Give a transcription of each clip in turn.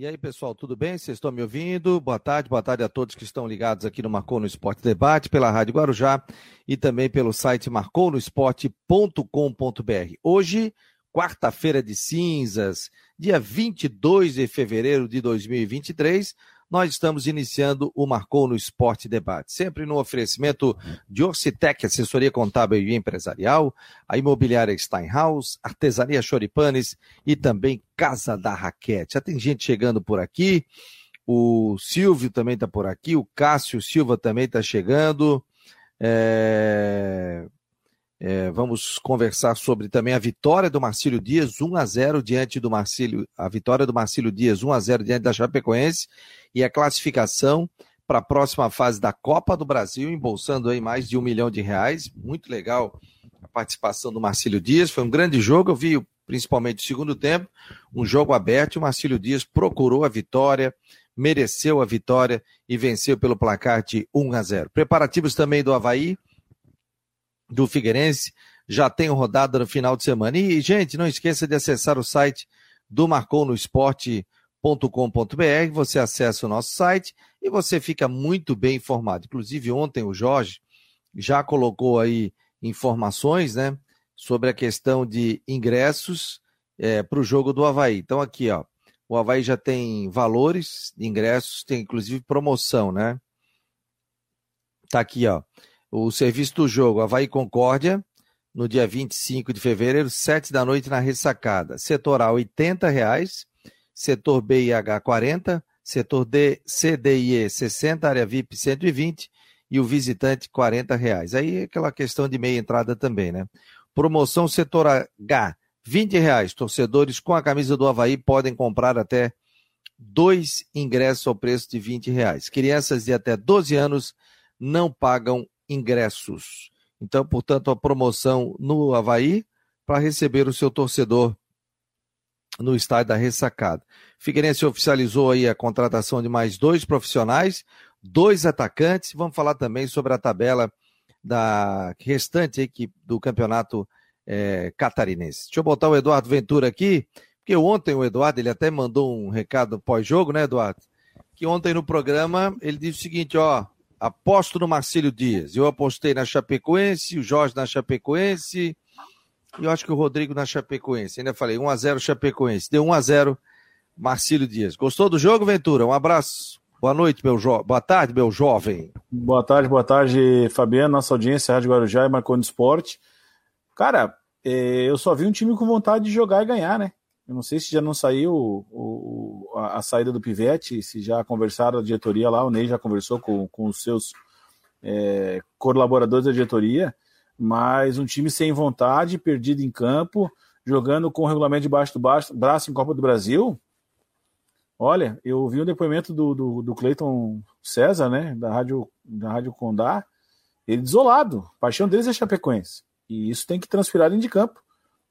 E aí, pessoal, tudo bem? Vocês estão me ouvindo? Boa tarde, boa tarde a todos que estão ligados aqui no Marcou no Esporte Debate, pela Rádio Guarujá e também pelo site marconosport.com.br. Hoje, quarta-feira de cinzas, dia 22 de fevereiro de 2023, nós estamos iniciando o Marcou no Esporte Debate, sempre no oferecimento de Orcitec, assessoria contábil e empresarial, a imobiliária Steinhaus, artesania Choripanes e também Casa da Raquete. Já tem gente chegando por aqui, o Silvio também está por aqui, o Cássio Silva também está chegando. É... É, vamos conversar sobre também a vitória do Marcílio Dias, 1 a 0 diante do Marcílio, a vitória do Marcílio Dias, 1 a 0 diante da Chapecoense e a classificação para a próxima fase da Copa do Brasil, embolsando aí mais de um milhão de reais. Muito legal a participação do Marcílio Dias. Foi um grande jogo, eu vi principalmente o segundo tempo, um jogo aberto e o Marcílio Dias procurou a vitória, mereceu a vitória e venceu pelo placar de 1 a 0. Preparativos também do Havaí do Figueirense. Já tem rodada no final de semana. E, gente, não esqueça de acessar o site do marconosport.com.br. Você acessa o nosso site e você fica muito bem informado. Inclusive, ontem o Jorge já colocou aí informações, né, sobre a questão de ingressos é, para o jogo do Havaí. Então, aqui, ó, o Havaí já tem valores de ingressos, tem inclusive promoção, né? Tá aqui, ó o serviço do jogo Havaí Concórdia, no dia 25 de fevereiro, 7 da noite na ressacada. Setor A, R$ reais, setor B e H, 40, setor D, C, D e E, 60, área VIP, 120 e o visitante, 40 reais. Aí aquela questão de meia entrada também, né? Promoção setor H, 20 reais. Torcedores com a camisa do Havaí podem comprar até dois ingressos ao preço de 20 reais. Crianças de até 12 anos não pagam ingressos. Então, portanto, a promoção no Havaí para receber o seu torcedor no estádio da Ressacada. Figueirense oficializou aí a contratação de mais dois profissionais, dois atacantes. Vamos falar também sobre a tabela da restante equipe do campeonato é, catarinense. Deixa eu botar o Eduardo Ventura aqui, porque ontem o Eduardo ele até mandou um recado pós-jogo, né, Eduardo? Que ontem no programa ele disse o seguinte, ó, aposto no Marcílio Dias. Eu apostei na Chapecoense, o Jorge na Chapecoense, e eu acho que o Rodrigo na Chapecoense. Ainda falei 1x0 Chapecoense. Deu 1x0 Marcílio Dias. Gostou do jogo, Ventura? Um abraço. Boa noite, meu jo... Boa tarde, meu jovem. Boa tarde, boa tarde, Fabiano, nossa audiência, Rádio Guarujá e Marconi Esporte. Cara, é, eu só vi um time com vontade de jogar e ganhar, né? Eu não sei se já não saiu o, o, a, a, saída do Pivete, se já conversaram a diretoria lá, o Ney já conversou com, com os seus é, colaboradores da diretoria, mas um time sem vontade, perdido em campo, jogando com o regulamento debaixo do baixo, braço em Copa do Brasil. Olha, eu vi um depoimento do, do, do Cleiton César, né, da Rádio, da Rádio Condá, ele desolado, a paixão deles é Chapecoense, e isso tem que transferir dentro de campo,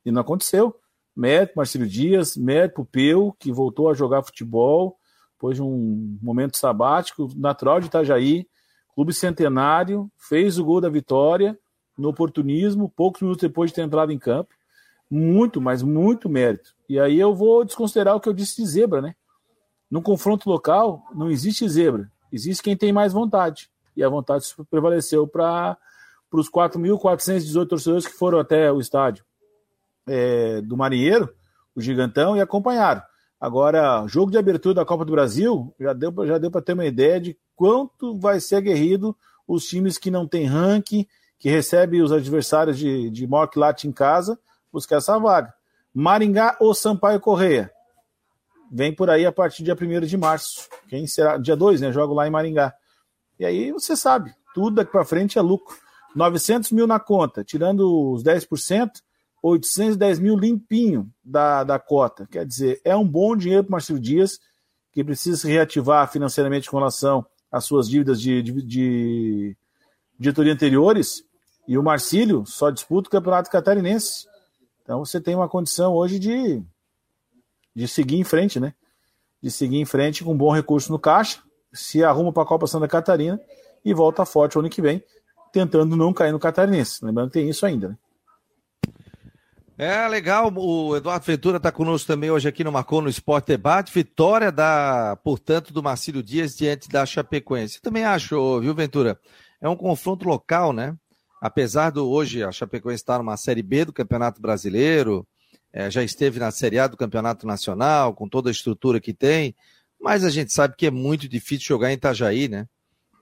e não aconteceu mérito Marcelo Dias, mérito Peu, que voltou a jogar futebol depois de um momento sabático, natural de Itajaí, clube centenário, fez o gol da vitória no oportunismo, poucos minutos depois de ter entrado em campo. Muito, mas muito mérito. E aí eu vou desconsiderar o que eu disse de zebra, né? No confronto local, não existe zebra. Existe quem tem mais vontade. E a vontade prevaleceu para os 4.418 torcedores que foram até o estádio é, do Marinheiro, o Gigantão, e acompanharam. Agora, jogo de abertura da Copa do Brasil, já deu, já deu para ter uma ideia de quanto vai ser aguerrido os times que não têm ranking, que recebem os adversários de, de maior em casa, buscar essa vaga. Maringá ou Sampaio Correia? Vem por aí a partir do dia 1 de março. Quem será? Dia 2, né? Jogo lá em Maringá. E aí você sabe, tudo daqui para frente é lucro. 900 mil na conta, tirando os 10%, 810 mil limpinho da, da cota. Quer dizer, é um bom dinheiro para o Marcelo Dias, que precisa se reativar financeiramente com relação às suas dívidas de, de, de diretoria anteriores. E o Marcílio só disputa o Campeonato Catarinense. Então você tem uma condição hoje de, de seguir em frente, né? De seguir em frente com um bom recurso no caixa, se arruma para a Copa Santa Catarina e volta forte o ano que vem, tentando não cair no Catarinense. Lembrando que tem isso ainda, né? É legal, o Eduardo Ventura está conosco também hoje aqui no Marcou no Esporte Debate. Vitória da, portanto, do Marcílio Dias diante da Chapecoense. Também acho, viu, Ventura? É um confronto local, né? Apesar do hoje a Chapecoense estar numa Série B do Campeonato Brasileiro, é, já esteve na Série A do Campeonato Nacional, com toda a estrutura que tem, mas a gente sabe que é muito difícil jogar em Itajaí, né?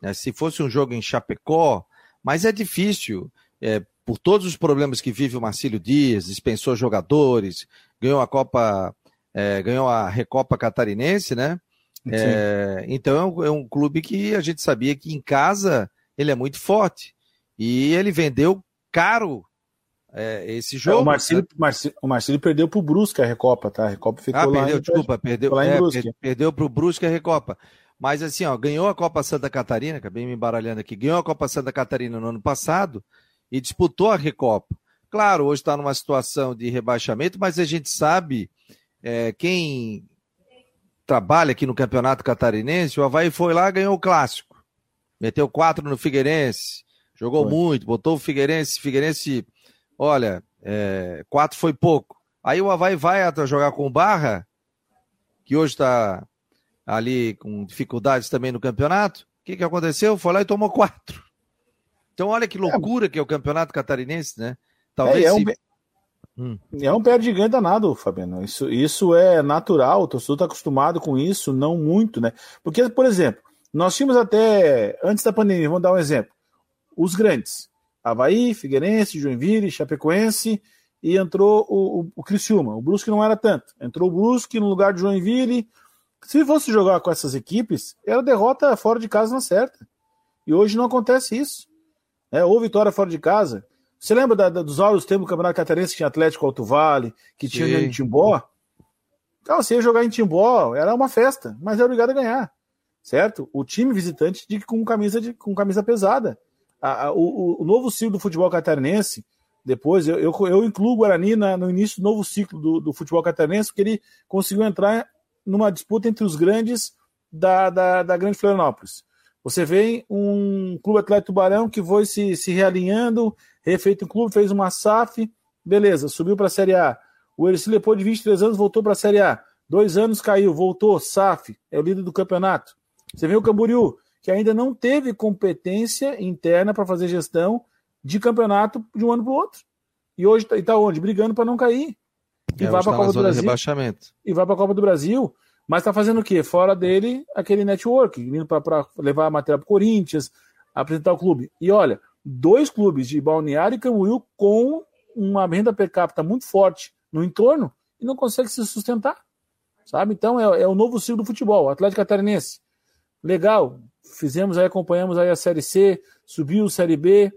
É, se fosse um jogo em Chapecó, mas é difícil. É, por todos os problemas que vive o Marcílio Dias, dispensou jogadores, ganhou a Copa, é, ganhou a Recopa Catarinense, né? É, então é um, é um, clube que a gente sabia que em casa ele é muito forte. E ele vendeu caro é, esse jogo. o, Marcílio, Marcílio, o Marcílio perdeu pro Brusque a Recopa, tá? A Recopa ficou ah, lá. Perdeu, em, desculpa, perdeu, lá em é, Brusque. perdeu pro Brusque a Recopa. Mas assim, ó, ganhou a Copa Santa Catarina, acabei me embaralhando aqui, ganhou a Copa Santa Catarina no ano passado, e disputou a Recopa. Claro, hoje está numa situação de rebaixamento, mas a gente sabe, é, quem trabalha aqui no Campeonato Catarinense, o Havaí foi lá ganhou o clássico. Meteu quatro no Figueirense, jogou foi. muito, botou o Figueirense, Figueirense, olha, é, quatro foi pouco. Aí o Havaí vai jogar com o Barra, que hoje está ali com dificuldades também no campeonato. O que, que aconteceu? Foi lá e tomou quatro. Então, olha que loucura é. que é o campeonato catarinense, né? Talvez. É, é um, hum. é um pé de ganho danado, Fabiano. Isso, isso é natural, o torcedor está acostumado com isso, não muito, né? Porque, por exemplo, nós tínhamos até, antes da pandemia, vamos dar um exemplo, os grandes. Havaí, Figueirense, Joinville, Chapecoense, e entrou o, o, o Criciúma. O Brusque não era tanto. Entrou o Brusque no lugar de Joinville. Se fosse jogar com essas equipes, era derrota fora de casa na certa. E hoje não acontece isso né? ou vitória fora de casa. Você lembra da, da, dos áureos tempos do Campeonato Catarinense que tinha Atlético Alto Vale, que tinha em Timbó? Então, você ia jogar em Timbó, era uma festa, mas era obrigado a ganhar, certo? O time visitante de, com, camisa de, com camisa pesada. A, a, o, o, novo ciclo do futebol catarinense, depois eu, eu, eu incluo o Guarani na, no início do novo ciclo do, do futebol catarinense, porque ele conseguiu entrar numa disputa entre os grandes da, da, da Grande Florianópolis. Você vê um Clube Atlético Tubarão que foi se, se realinhando, refeito o clube, fez uma SAF, beleza, subiu para a Série A. O Ercílio, depois de 23 anos, voltou para a Série A. Dois anos caiu, voltou, SAF, é o líder do campeonato. Você vê o Camboriú, que ainda não teve competência interna para fazer gestão de campeonato de um ano para o outro. E hoje está tá onde? Brigando para não cair. E é, vai para a Copa do Brasil. E vai para a Copa do Brasil. Mas está fazendo o quê? Fora dele, aquele network, indo para levar a matéria para o Corinthians, apresentar o clube. E olha, dois clubes de Balneário e Camboriú com uma renda per capita muito forte no entorno e não consegue se sustentar. Sabe? Então é, é o novo ciclo do futebol. Atlético Catarinense. Legal. Fizemos aí, acompanhamos aí a Série C, subiu a Série B,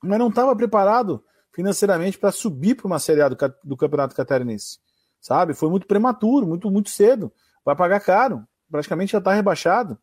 mas não estava preparado financeiramente para subir para uma Série A do, do Campeonato Catarinense sabe? Foi muito prematuro, muito, muito cedo. Vai pagar caro, praticamente já está rebaixado.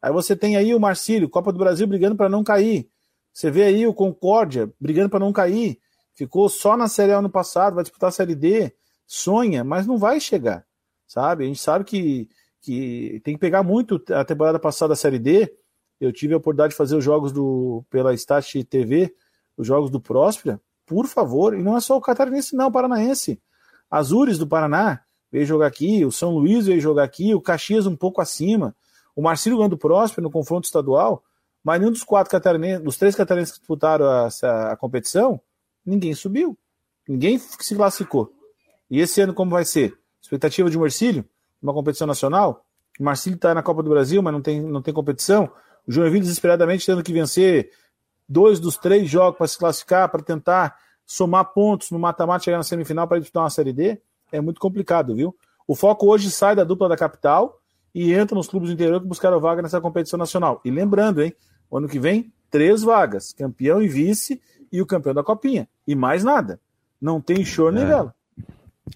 Aí você tem aí o Marcílio, Copa do Brasil brigando para não cair. Você vê aí o Concórdia brigando para não cair. Ficou só na Série A ano passado, vai disputar a Série D, sonha, mas não vai chegar, sabe? A gente sabe que, que tem que pegar muito a temporada passada da Série D. Eu tive a oportunidade de fazer os jogos do pela Stat TV, os jogos do Próspera. Por favor, e não é só o catarinense, não, o paranaense. Azures do Paraná veio jogar aqui, o São Luís veio jogar aqui, o Caxias um pouco acima, o Marcílio ganhando próspero no confronto estadual, mas nenhum dos quatro catarinenses, dos três catarinenses que disputaram a, a, a competição, ninguém subiu. Ninguém se classificou. E esse ano como vai ser? Expectativa de Marcílio? Uma competição nacional? O Marcílio está na Copa do Brasil, mas não tem, não tem competição. O Joinville desesperadamente tendo que vencer dois dos três jogos para se classificar, para tentar somar pontos no mata-mata, chegar na semifinal para disputar uma Série D, é muito complicado, viu? O foco hoje sai da dupla da capital e entra nos clubes do interior que buscaram vaga nessa competição nacional. E lembrando, hein, ano que vem, três vagas, campeão e vice e o campeão da copinha. E mais nada. Não tem show nem vela.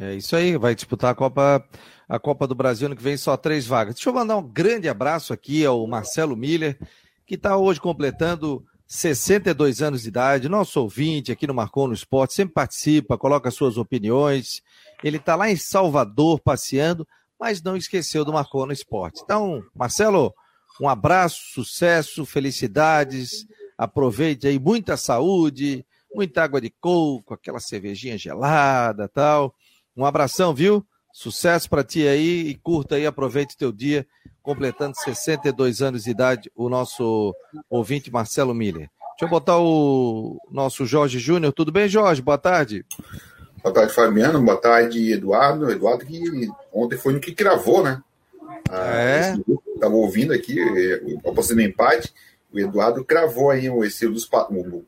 É isso aí, vai disputar a Copa, a Copa do Brasil ano que vem, só três vagas. Deixa eu mandar um grande abraço aqui ao Marcelo Miller, que está hoje completando 62 anos de idade, nosso ouvinte aqui no Marcou no Esporte, sempre participa, coloca suas opiniões. Ele está lá em Salvador passeando, mas não esqueceu do Marcou no Esporte. Então, Marcelo, um abraço, sucesso, felicidades, aproveite aí muita saúde, muita água de coco, aquela cervejinha gelada tal. Um abração, viu? Sucesso para ti aí e curta aí, aproveite teu dia, completando 62 anos de idade, o nosso ouvinte Marcelo Miller. Deixa eu botar o nosso Jorge Júnior. Tudo bem, Jorge? Boa tarde. Boa tarde, Fabiano. Boa tarde, Eduardo. Eduardo que ontem foi no que gravou, né? Ah, é. Estava ouvindo aqui, apostando empate. O Eduardo cravou aí o, esse, o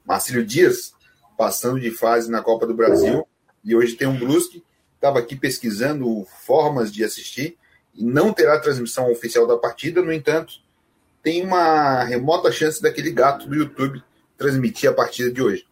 Marcílio Dias passando de fase na Copa do Brasil. E hoje tem um Brusque. Estava aqui pesquisando formas de assistir e não terá transmissão oficial da partida. No entanto, tem uma remota chance daquele gato do YouTube transmitir a partida de hoje.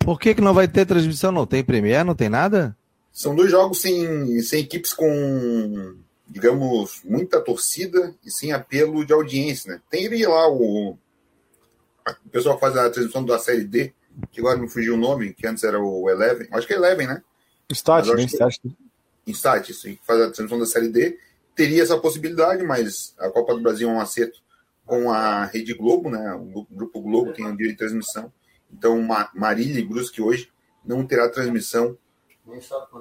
Por que, que não vai ter transmissão? Não tem Premiere, não tem nada? São dois jogos sem, sem equipes com, digamos, muita torcida e sem apelo de audiência, né? Tem lá o, o pessoal que faz a transmissão da Série D, que agora me fugiu o nome, que antes era o Eleven. Acho que é Eleven, né? Stat, né? Stat. Stat, isso, que faz a transmissão da Série D. Teria essa possibilidade, mas a Copa do Brasil é um acerto com a Rede Globo, né? O Grupo Globo tem o direito de transmissão. Então, Marília e Brusque hoje não terá transmissão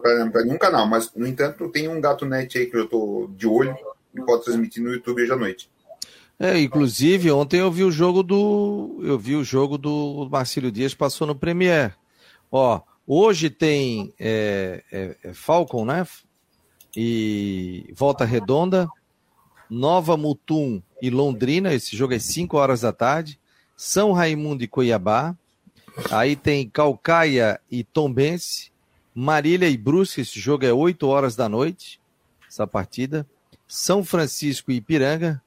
para nenhum canal, mas no entanto tem um gato net aí que eu estou de olho e pode transmitir no YouTube hoje à noite. É, inclusive ontem eu vi o jogo do eu vi o jogo do Marcílio Dias passou no Premier. Ó, hoje tem é, é, é Falcon, né? E Volta Redonda, Nova Mutum e Londrina. Esse jogo é 5 horas da tarde. São Raimundo e Cuiabá. Aí tem Calcaia e Tombense. Marília e Brusque. Esse jogo é 8 horas da noite. Essa partida. São Francisco e Ipiranga.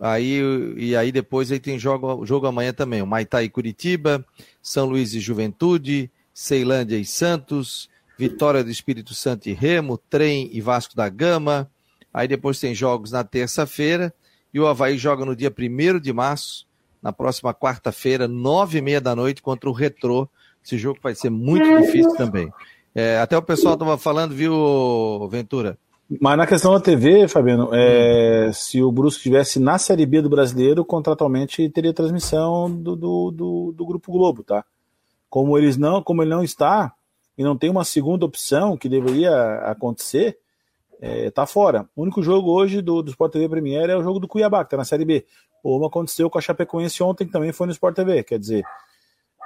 Aí, e aí depois aí tem jogo, jogo amanhã também. O Maitá e Curitiba. São Luís e Juventude. Ceilândia e Santos. Vitória do Espírito Santo e Remo. Trem e Vasco da Gama. Aí depois tem jogos na terça-feira e o Havaí joga no dia 1 de março, na próxima quarta-feira, nove e meia da noite, contra o Retrô. Esse jogo vai ser muito difícil também. É, até o pessoal estava falando, viu, Ventura? Mas na questão da TV, Fabiano, é, se o Brusque estivesse na Série B do Brasileiro, contratualmente teria transmissão do, do, do, do, Grupo Globo, tá? Como eles não, como ele não está e não tem uma segunda opção que deveria acontecer, é, tá fora. O único jogo hoje do, do Sport TV Premier é o jogo do Cuiabá, que tá na Série B. Como aconteceu com a Chapecoense ontem, que também foi no Sport TV. Quer dizer,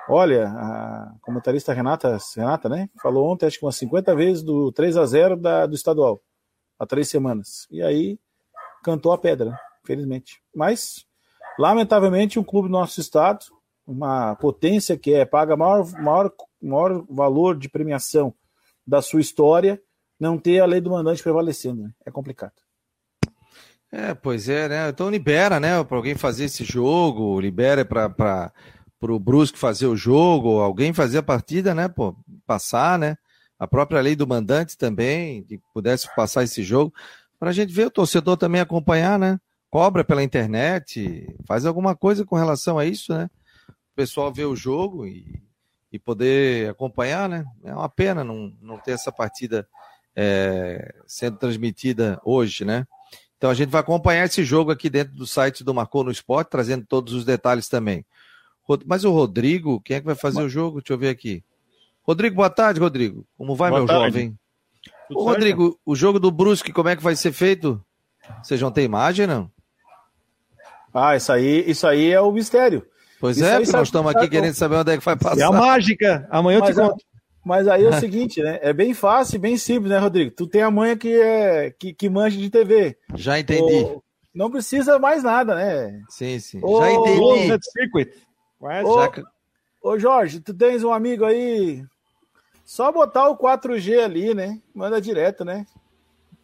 olha, a comentarista Renata, Renata, né? Falou ontem, acho que umas 50 vezes do 3 a 0 da, do estadual, há três semanas. E aí cantou a pedra, né? Felizmente. Mas, lamentavelmente, um clube do nosso estado, uma potência que é paga maior, maior, maior valor de premiação da sua história não ter a lei do mandante prevalecendo. Né? É complicado. É, pois é, né? Então libera, né? Para alguém fazer esse jogo, libera para o Brusque fazer o jogo, alguém fazer a partida, né? Pô, passar, né? A própria lei do mandante também, que pudesse passar esse jogo, para a gente ver o torcedor também acompanhar, né? Cobra pela internet, faz alguma coisa com relação a isso, né? O pessoal ver o jogo e, e poder acompanhar, né? É uma pena não, não ter essa partida é, sendo transmitida hoje, né? Então a gente vai acompanhar esse jogo aqui dentro do site do Marcou no Esporte, trazendo todos os detalhes também. Mas o Rodrigo, quem é que vai fazer Mas... o jogo? Deixa eu ver aqui. Rodrigo, boa tarde, Rodrigo. Como vai, boa meu tarde. jovem? Ô, Rodrigo, o jogo do Brusque, como é que vai ser feito? Vocês não tem imagem, não? Ah, isso aí, isso aí é o mistério. Pois isso é, porque nós estamos aqui querendo saber onde é que vai passar. É a mágica. Amanhã eu te é conto. Mas aí é o seguinte, né? É bem fácil, bem simples, né, Rodrigo? Tu tem a manha que é que, que manja de TV. Já entendi. não precisa mais nada, né? Sim, sim. Já entendi. Circuit. Ô, Já... ô, Jorge, tu tens um amigo aí. Só botar o 4G ali, né? Manda direto, né?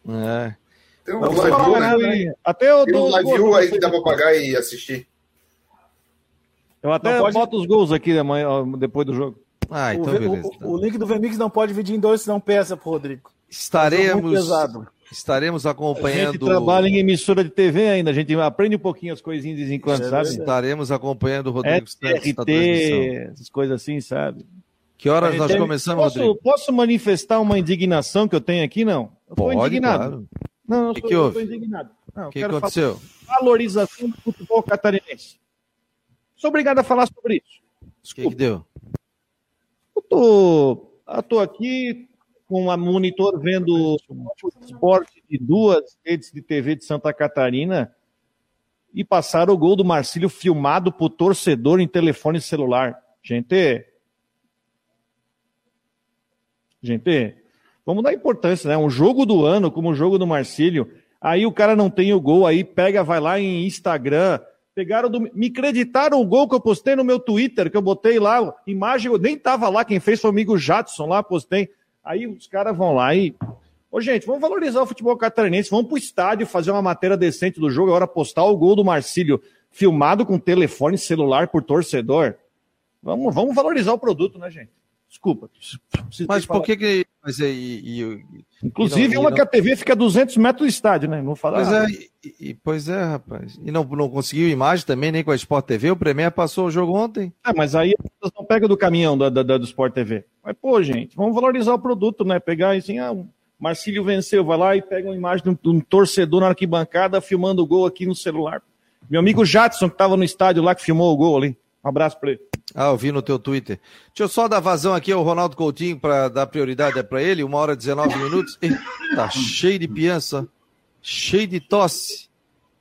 É. Tem um live né? Até o do, live aí que dá pra pagar e assistir. Eu até pode... boto os gols aqui amanhã, depois do jogo. Ah, então o, beleza. O, então. o, link do VMix não pode dividir em dois, senão peça pro Rodrigo. Estaremos, estaremos acompanhando. A gente trabalha em emissora de TV ainda, a gente aprende um pouquinho as coisinhas de vez em quando, é sabe? Estaremos acompanhando o Rodrigo é, RT, essas coisas assim, sabe? Que horas nós começamos, posso, Rodrigo? Posso manifestar uma indignação que eu tenho aqui? Não. Eu Pode, indignado. Claro. Não, o que, que houve? indignado. O que, que aconteceu? Valorização do futebol catarinense. Sou obrigado a falar sobre isso. O que, que deu? tô, eu tô aqui com a monitor vendo o esporte de duas redes de TV de Santa Catarina e passaram o gol do Marcílio filmado por torcedor em telefone celular. Gente, gente, vamos dar importância, né? Um jogo do ano, como o jogo do Marcílio, aí o cara não tem o gol, aí pega, vai lá em Instagram, pegaram do, me creditaram o gol que eu postei no meu Twitter, que eu botei lá, imagem, eu nem tava lá, quem fez foi o amigo Jadson lá, postei. Aí os caras vão lá e Ô, gente, vamos valorizar o futebol catarinense, vamos pro estádio fazer uma matéria decente do jogo, agora postar o gol do Marcílio filmado com telefone celular por torcedor. Vamos, vamos valorizar o produto, né, gente? Desculpa. Mas por que que... Mas é, e, e, Inclusive, não, uma não... que a TV fica a 200 metros do estádio, né? Não falar. Pois é, e, pois é, rapaz. E não, não conseguiu imagem também, nem com a Sport TV. O Premier passou o jogo ontem. É, mas aí não pega do caminhão da, da, da, do Sport TV. Mas, pô, gente, vamos valorizar o produto, né? Pegar assim, ah, Marcílio venceu, vai lá e pega uma imagem de um, de um, torcedor na arquibancada filmando o gol aqui no celular. Meu amigo Jadson, que estava no estádio lá, que filmou o gol ali. Um abraço para ele. Ah, eu vi no teu Twitter. Deixa eu só dar vazão aqui ao Ronaldo Coutinho para dar prioridade é para ele, uma hora e 19 minutos. tá cheio de piança, cheio de tosse.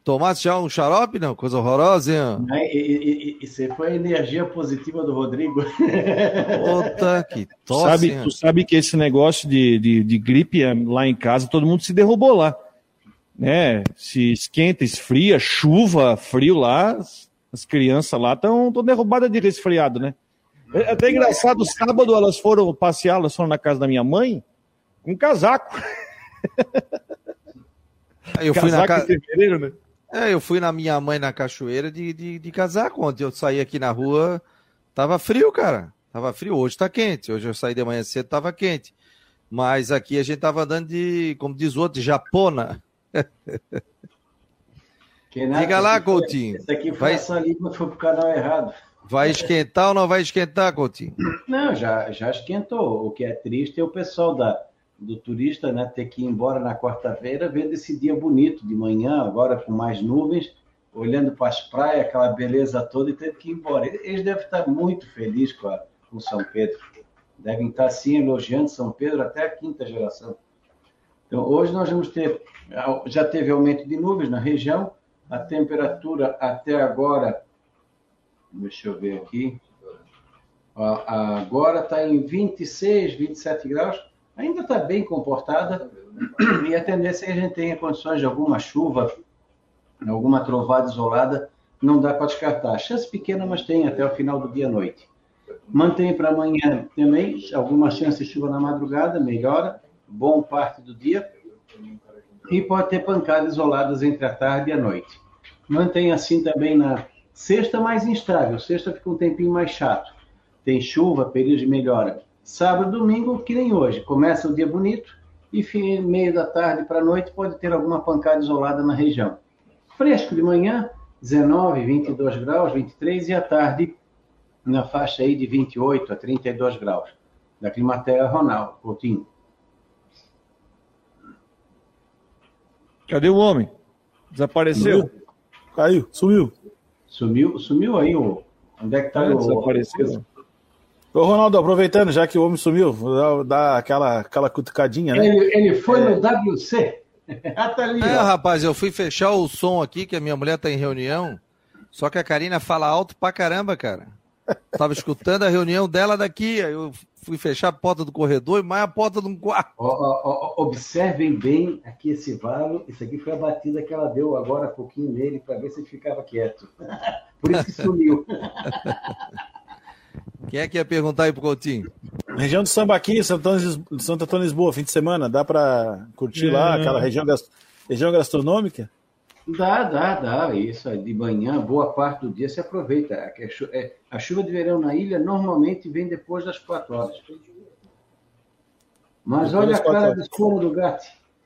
Tomasse já um xarope, não? Coisa horrorosa, hein? E, você foi a energia positiva do Rodrigo. Puta que tosse. Sabe, tu sabe que esse negócio de, de, de gripe é, lá em casa, todo mundo se derrubou lá. Né? Se esquenta, esfria, chuva, frio lá, as crianças lá estão derrubadas de resfriado, né? É até engraçado, sábado elas foram passear, elas foram na casa da minha mãe, com um casaco. Eu fui casaco na casa. Fevereiro, né? É, eu fui na minha mãe na cachoeira de, de, de casaco. Ontem eu saí aqui na rua, tava frio, cara. Tava frio. Hoje tá quente. Hoje eu saí de manhã cedo, tava quente. Mas aqui a gente tava andando de, como diz o outro, de japona. Diga lá, Coutinho. Isso aqui foi vai... essa língua foi pro canal errado. Vai esquentar ou não vai esquentar, Coutinho? Não, já, já esquentou. O que é triste é o pessoal da, do turista né, ter que ir embora na quarta-feira, vendo esse dia bonito de manhã, agora com mais nuvens, olhando para as praias, aquela beleza toda, e teve que ir embora. Eles devem estar muito felizes com, a, com São Pedro. Devem estar, sim, elogiando São Pedro até a quinta geração. Então, hoje nós vamos ter, já teve aumento de nuvens na região, a temperatura até agora, deixa eu ver aqui, agora está em 26, 27 graus, ainda está bem comportada e a tendência é que a gente tenha condições de alguma chuva, alguma trovada isolada, não dá para descartar. Chance pequena, mas tem até o final do dia à noite. Mantém para amanhã também alguma chance de chuva na madrugada, melhora, bom parte do dia, e pode ter pancadas isoladas entre a tarde e a noite. Mantém assim também na sexta mais instável, sexta fica um tempinho mais chato. Tem chuva, período de melhora. Sábado, domingo, que nem hoje. Começa o dia bonito e fim, meio da tarde para a noite pode ter alguma pancada isolada na região. Fresco de manhã, 19, 22 graus, 23 e à tarde na faixa aí de 28 a 32 graus. Da Climaterra Ronaldo Coutinho. Cadê o homem? Desapareceu? Sumiu. Caiu, sumiu. Sumiu, sumiu aí o. Onde é que tá é, o. Desapareceu. Ô, Ronaldo, aproveitando, já que o homem sumiu, vou dar aquela, aquela cutucadinha, né? Ele, ele foi é... no WC. ah, tá ali, é, rapaz, eu fui fechar o som aqui, que a minha mulher tá em reunião. Só que a Karina fala alto pra caramba, cara. Tava escutando a reunião dela daqui, aí eu fui fechar a porta do corredor e mais a porta de um quarto. observem bem aqui esse valo. Isso aqui foi a batida que ela deu agora há pouquinho nele para ver se ele ficava quieto. Por isso que sumiu. Quem é que ia perguntar aí pro Coutinho? Região do Sambaqui, Santo Antônio, Lisboa, fim de semana, dá para curtir é. lá aquela região, região gastronômica? Dá, dá, dá. Isso de manhã, boa parte do dia se aproveita. É, a chuva de verão na ilha normalmente vem depois das quatro horas. Mas olha a cara de sono do gato.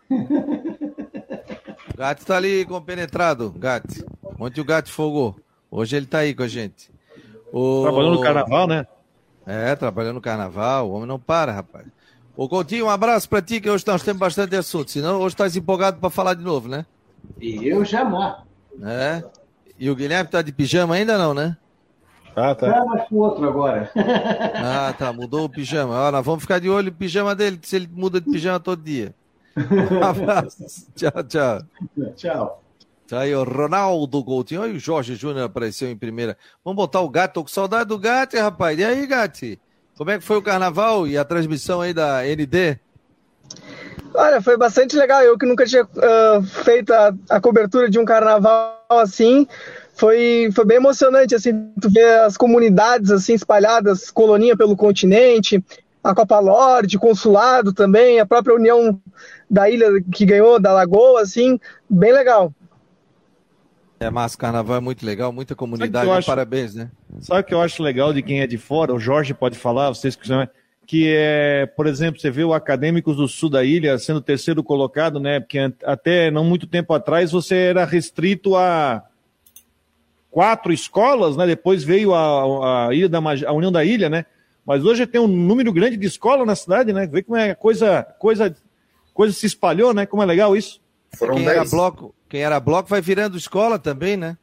O gato está ali compenetrado, gato. Ontem o gato fogou. Hoje ele está aí com a gente. O... Trabalhando no carnaval, né? É, trabalhando no carnaval, o homem não para, rapaz. Ô Coutinho, um abraço para ti, que hoje nós temos bastante assunto. Senão hoje estás empolgado para falar de novo, né? E eu jamais. É. E o Guilherme tá de pijama ainda não, né? Ah, tá. Ah, mas com outro agora. ah, tá. Mudou o pijama. Nós vamos ficar de olho no pijama dele, se ele muda de pijama todo dia. Um abraço. tchau, tchau. Tchau. Tá aí o Ronaldo Coutinho. Olha o Jorge Júnior apareceu em primeira. Vamos botar o gato. Tô com saudade do gato, rapaz. E aí, Gati? Como é que foi o carnaval e a transmissão aí da ND? Olha, foi bastante legal. Eu que nunca tinha uh, feito a, a, cobertura de um carnaval assim, foi, foi bem emocionante, assim, tu ver as comunidades, assim, espalhadas, colonia pelo continente, a Copa Lorde, consulado também, a própria União da Ilha que ganhou, da Lagoa, assim, bem legal. É massa, carnaval é muito legal, muita comunidade, acho, parabéns, né? Sabe o que eu acho legal de quem é de fora? O Jorge pode falar, vocês que são que é, por exemplo, você vê o Acadêmicos do Sul da ilha sendo terceiro colocado, né? Porque até não muito tempo atrás você era restrito a quatro escolas, né? Depois veio a, a, ilha da, a União da Ilha, né? Mas hoje tem um número grande de escolas na cidade, né? Vê como é coisa, coisa, coisa se espalhou, né? Como é legal isso. Foram quem era bloco, quem era bloco vai virando escola também, né?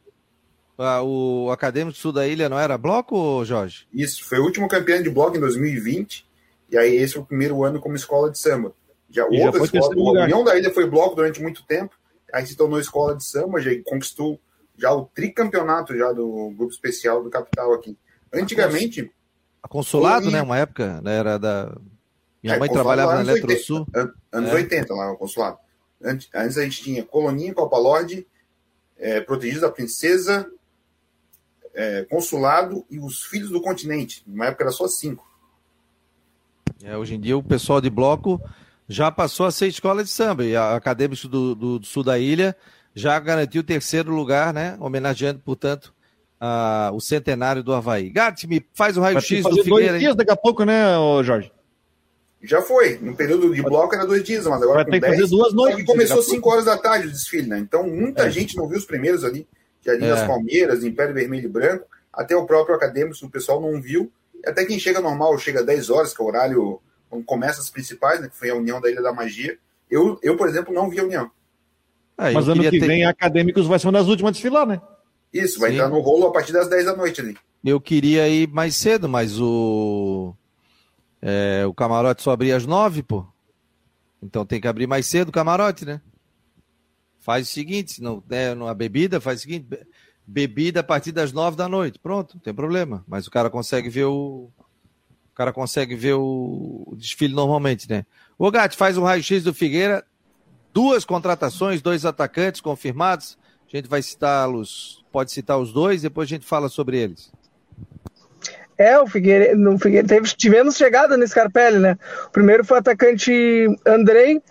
O Acadêmico Sul da Ilha não era bloco, Jorge? Isso, foi o último campeão de bloco em 2020 e aí esse é o primeiro ano como escola de samba. Já e outra já escola, a União da Ilha foi bloco durante muito tempo, aí se tornou escola de samba, já conquistou já o tricampeonato já do grupo especial do capital aqui. Antigamente. A Consulado, né? Uma época, né, era da. Minha é, mãe trabalhava na Eletrosul. anos é. 80 lá, o consulado. Antes, antes a gente tinha Coloninha, Copa Lorde, é, Protegidos da Princesa, é, Consulado e os Filhos do Continente. Na época era só cinco. É, hoje em dia o pessoal de bloco já passou a ser escola de samba e a Acadêmico do, do, do Sul da Ilha já garantiu o terceiro lugar, né? Homenageando, portanto, a, o centenário do Havaí. Gatti, me faz o raio-x do Figueira. Dois dias daqui a pouco, né, Jorge? Já foi. No período de bloco era dois dias, mas agora Vai ter que fazer duas noites. começou 5 horas da tarde o desfile, né? Então muita é. gente não viu os primeiros ali, Jardim é. das Palmeiras, Império Vermelho e Branco, até o próprio acadêmico, o pessoal não viu. Até quem chega normal chega 10 horas, que é o horário quando começa as principais, né? Que foi a União da Ilha da Magia. Eu, eu por exemplo, não vi a União. Ah, Mas ano que ter... vem, Acadêmicos vai ser uma das últimas a desfilar, né? Isso, vai Sim. entrar no rolo a partir das 10 da noite ali. Eu queria ir mais cedo, mas o. É, o camarote só abria às 9, pô. Então tem que abrir mais cedo o camarote, né? Faz o seguinte, se não der né, uma bebida, faz o seguinte: bebida a partir das 9 da noite. Pronto, não tem problema. Mas o cara consegue ver o. O cara consegue ver o, desfile normalmente, né? O Gatti faz um raio-x do Figueira, duas contratações, dois atacantes confirmados. A gente vai citá-los, pode citar os dois, depois a gente fala sobre eles. É, o Figueiredo, no Figueiredo teve, tivemos chegada no Scarpelli, né? O primeiro foi o atacante Andrei,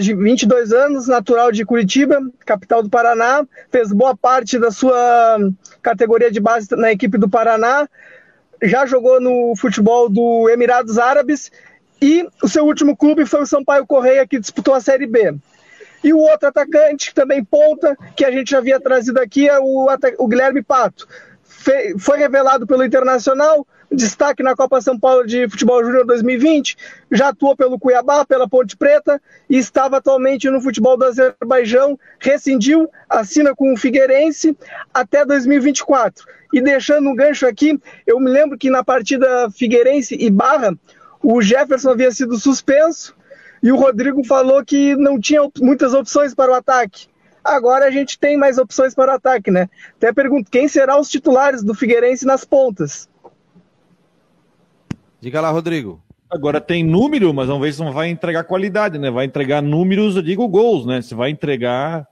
de 22 anos, natural de Curitiba, capital do Paraná, fez boa parte da sua categoria de base na equipe do Paraná, já jogou no futebol do Emirados Árabes e o seu último clube foi o Sampaio Correia, que disputou a Série B. E o outro atacante, também ponta, que a gente já havia trazido aqui, é o, o Guilherme Pato. Fe foi revelado pelo Internacional, destaque na Copa São Paulo de Futebol Júnior 2020, já atuou pelo Cuiabá, pela Ponte Preta e estava atualmente no futebol do Azerbaijão, rescindiu, assina com o Figueirense até 2024. E deixando um gancho aqui, eu me lembro que na partida Figueirense e Barra, o Jefferson havia sido suspenso e o Rodrigo falou que não tinha muitas opções para o ataque. Agora a gente tem mais opções para o ataque, né? Até pergunto, quem serão os titulares do Figueirense nas pontas? Diga lá, Rodrigo. Agora tem número, mas vamos ver se não vai entregar qualidade, né? Vai entregar números, eu digo gols, né? Se vai entregar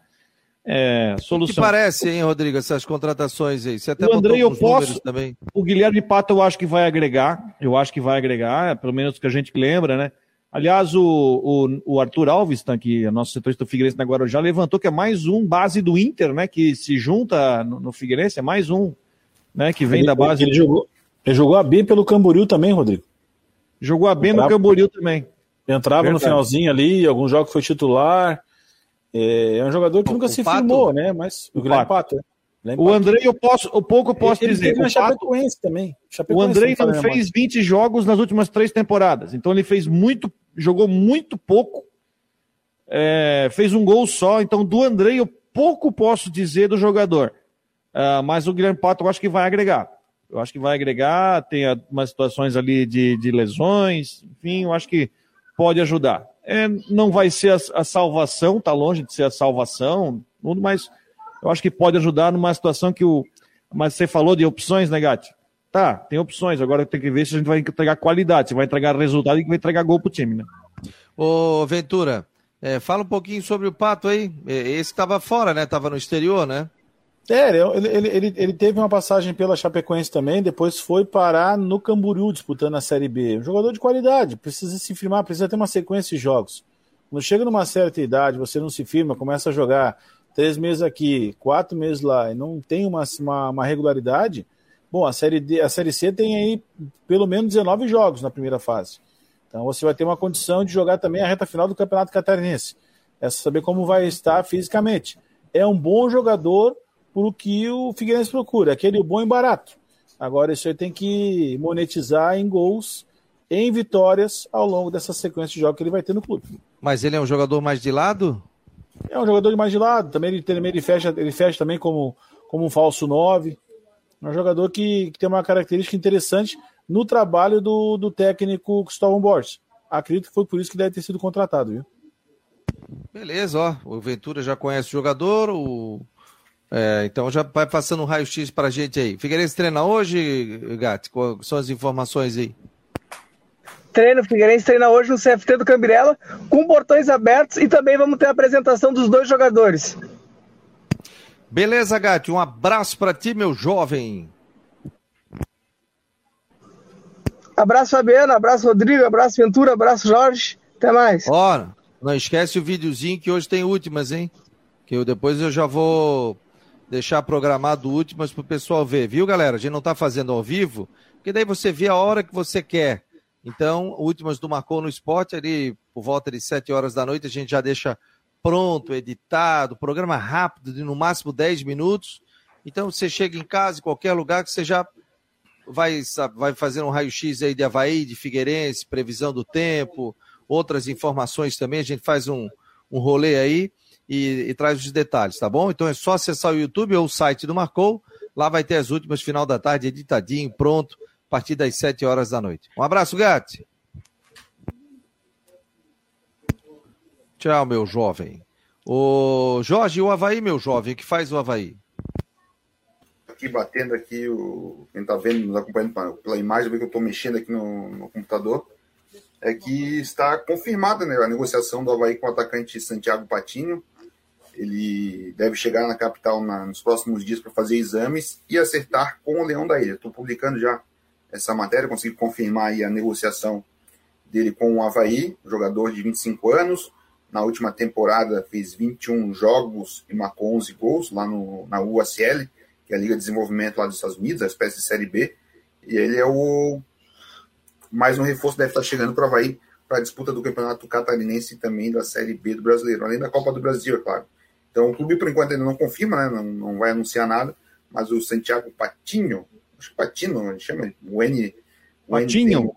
é, solução. O que parece, hein, Rodrigo, essas contratações aí? Você até o André, eu posso. Também. O Guilherme Pato, eu acho que vai agregar. Eu acho que vai agregar, é, pelo menos que a gente lembra, né? Aliás, o, o, o Arthur Alves, tá aqui, nosso setorista do Figueirense na Guarujá, levantou que é mais um base do Inter, né? Que se junta no, no Figueirense, é mais um, né? Que vem ele, da base. Ele jogou, ele jogou a B pelo Camboriú também, Rodrigo. Jogou a B Entrava, no Camboriú também. Entrava Verdade. no finalzinho ali, alguns jogos foi titular. É, é um jogador que o, nunca o se Pato, firmou, né? Mas o, o Guilherme Pato. Pato é. O Andrei, eu posso, o pouco eu posso ele, dizer. Ele o Chapecoense também. Chapecoense, o Andrei não fez 20 jogos nas últimas três temporadas. Então ele fez muito, jogou muito pouco, é, fez um gol só. Então do Andrei eu pouco posso dizer do jogador. Uh, mas o Guilherme Pato eu acho que vai agregar. Eu acho que vai agregar, tem umas situações ali de, de lesões, enfim, eu acho que pode ajudar. É, não vai ser a, a, salvação, tá longe de ser a salvação, mas eu acho que pode ajudar numa situação que o. Mas você falou de opções, né, Gatti? Tá, tem opções, agora tem que ver se a gente vai entregar qualidade, se vai entregar resultado e vai entregar gol pro time, né? Ô, Ventura, é, fala um pouquinho sobre o Pato aí. É, esse estava fora, né? Tava no exterior, né? É, ele, ele, ele, ele, teve uma passagem pela Chapecoense também, depois foi parar no Camboriú disputando a Série B. Um jogador de qualidade, precisa se firmar, precisa ter uma sequência de jogos. Quando chega numa certa idade, você não se firma, começa a jogar três meses aqui, quatro meses lá, e não tem uma, uma, uma regularidade, bom, a série, D, a série C tem aí pelo menos 19 jogos na primeira fase. Então você vai ter uma condição de jogar também a reta final do Campeonato Catarinense. É saber como vai estar fisicamente. É um bom jogador por o que o Figueirense procura, aquele bom e barato. Agora isso aí tem que monetizar em gols, em vitórias ao longo dessa sequência de jogos que ele vai ter no clube. Mas ele é um jogador mais de lado? É um jogador de mais de lado. Também ele, também ele fecha, ele fecha também como, como um falso 9. É um jogador que, que tem uma característica interessante no trabalho do, do técnico Cristóvão Borges. Acredito que foi por isso que deve ter sido contratado, viu? Beleza, ó. O Ventura já conhece o jogador, o é, então já vai passando um raio-x para a gente aí. Figueirense treina hoje, Gatti? Quais são as informações aí? Treino, Figueirense treina hoje no CFT do Cambirela, com portões abertos e também vamos ter a apresentação dos dois jogadores. Beleza, Gatti, um abraço para ti, meu jovem. Abraço, Fabiano, abraço, Rodrigo, abraço, Ventura, abraço, Jorge. Até mais. Ó, não esquece o videozinho que hoje tem últimas, hein? Que eu, depois eu já vou deixar programado últimas para o pessoal ver, viu, galera? A gente não está fazendo ao vivo, porque daí você vê a hora que você quer. Então, últimas do Marcou no Esporte, ali por volta de 7 horas da noite, a gente já deixa pronto, editado, programa rápido, de no máximo 10 minutos. Então, você chega em casa, em qualquer lugar, que você já vai, vai fazer um raio-x aí de Havaí, de Figueirense, previsão do tempo, outras informações também. A gente faz um, um rolê aí e, e, traz os detalhes, tá bom? Então é só acessar o YouTube ou o site do Marcou. Lá vai ter as últimas final da tarde, editadinho, pronto, a partir das 7 horas da noite. Um abraço, Gatti. Tchau, meu jovem. O Jorge, o Havaí, meu jovem, o que faz o Havaí? Aqui batendo aqui, o... quem está vendo, nos acompanhando pela imagem, que eu estou mexendo aqui no, no computador é que está confirmada né, a negociação do Havaí com o atacante Santiago Patinho. Ele deve chegar na capital na, nos próximos dias para fazer exames e acertar com o Leão da Ilha. Estou publicando já essa matéria, consegui confirmar a negociação dele com o Havaí, jogador de 25 anos. Na última temporada fez 21 jogos e marcou 11 gols lá no, na USL, que é a Liga de Desenvolvimento lá dos Estados Unidos, a espécie de Série B. E ele é o mais um reforço deve estar chegando para o Havaí para a disputa do Campeonato Catarinense e também da Série B do Brasileiro, além da Copa do Brasil, é claro. Então, o clube, por enquanto, ainda não confirma, né? não, não vai anunciar nada, mas o Santiago Patinho, acho que Patino, ele chama o N. O Patinho? N,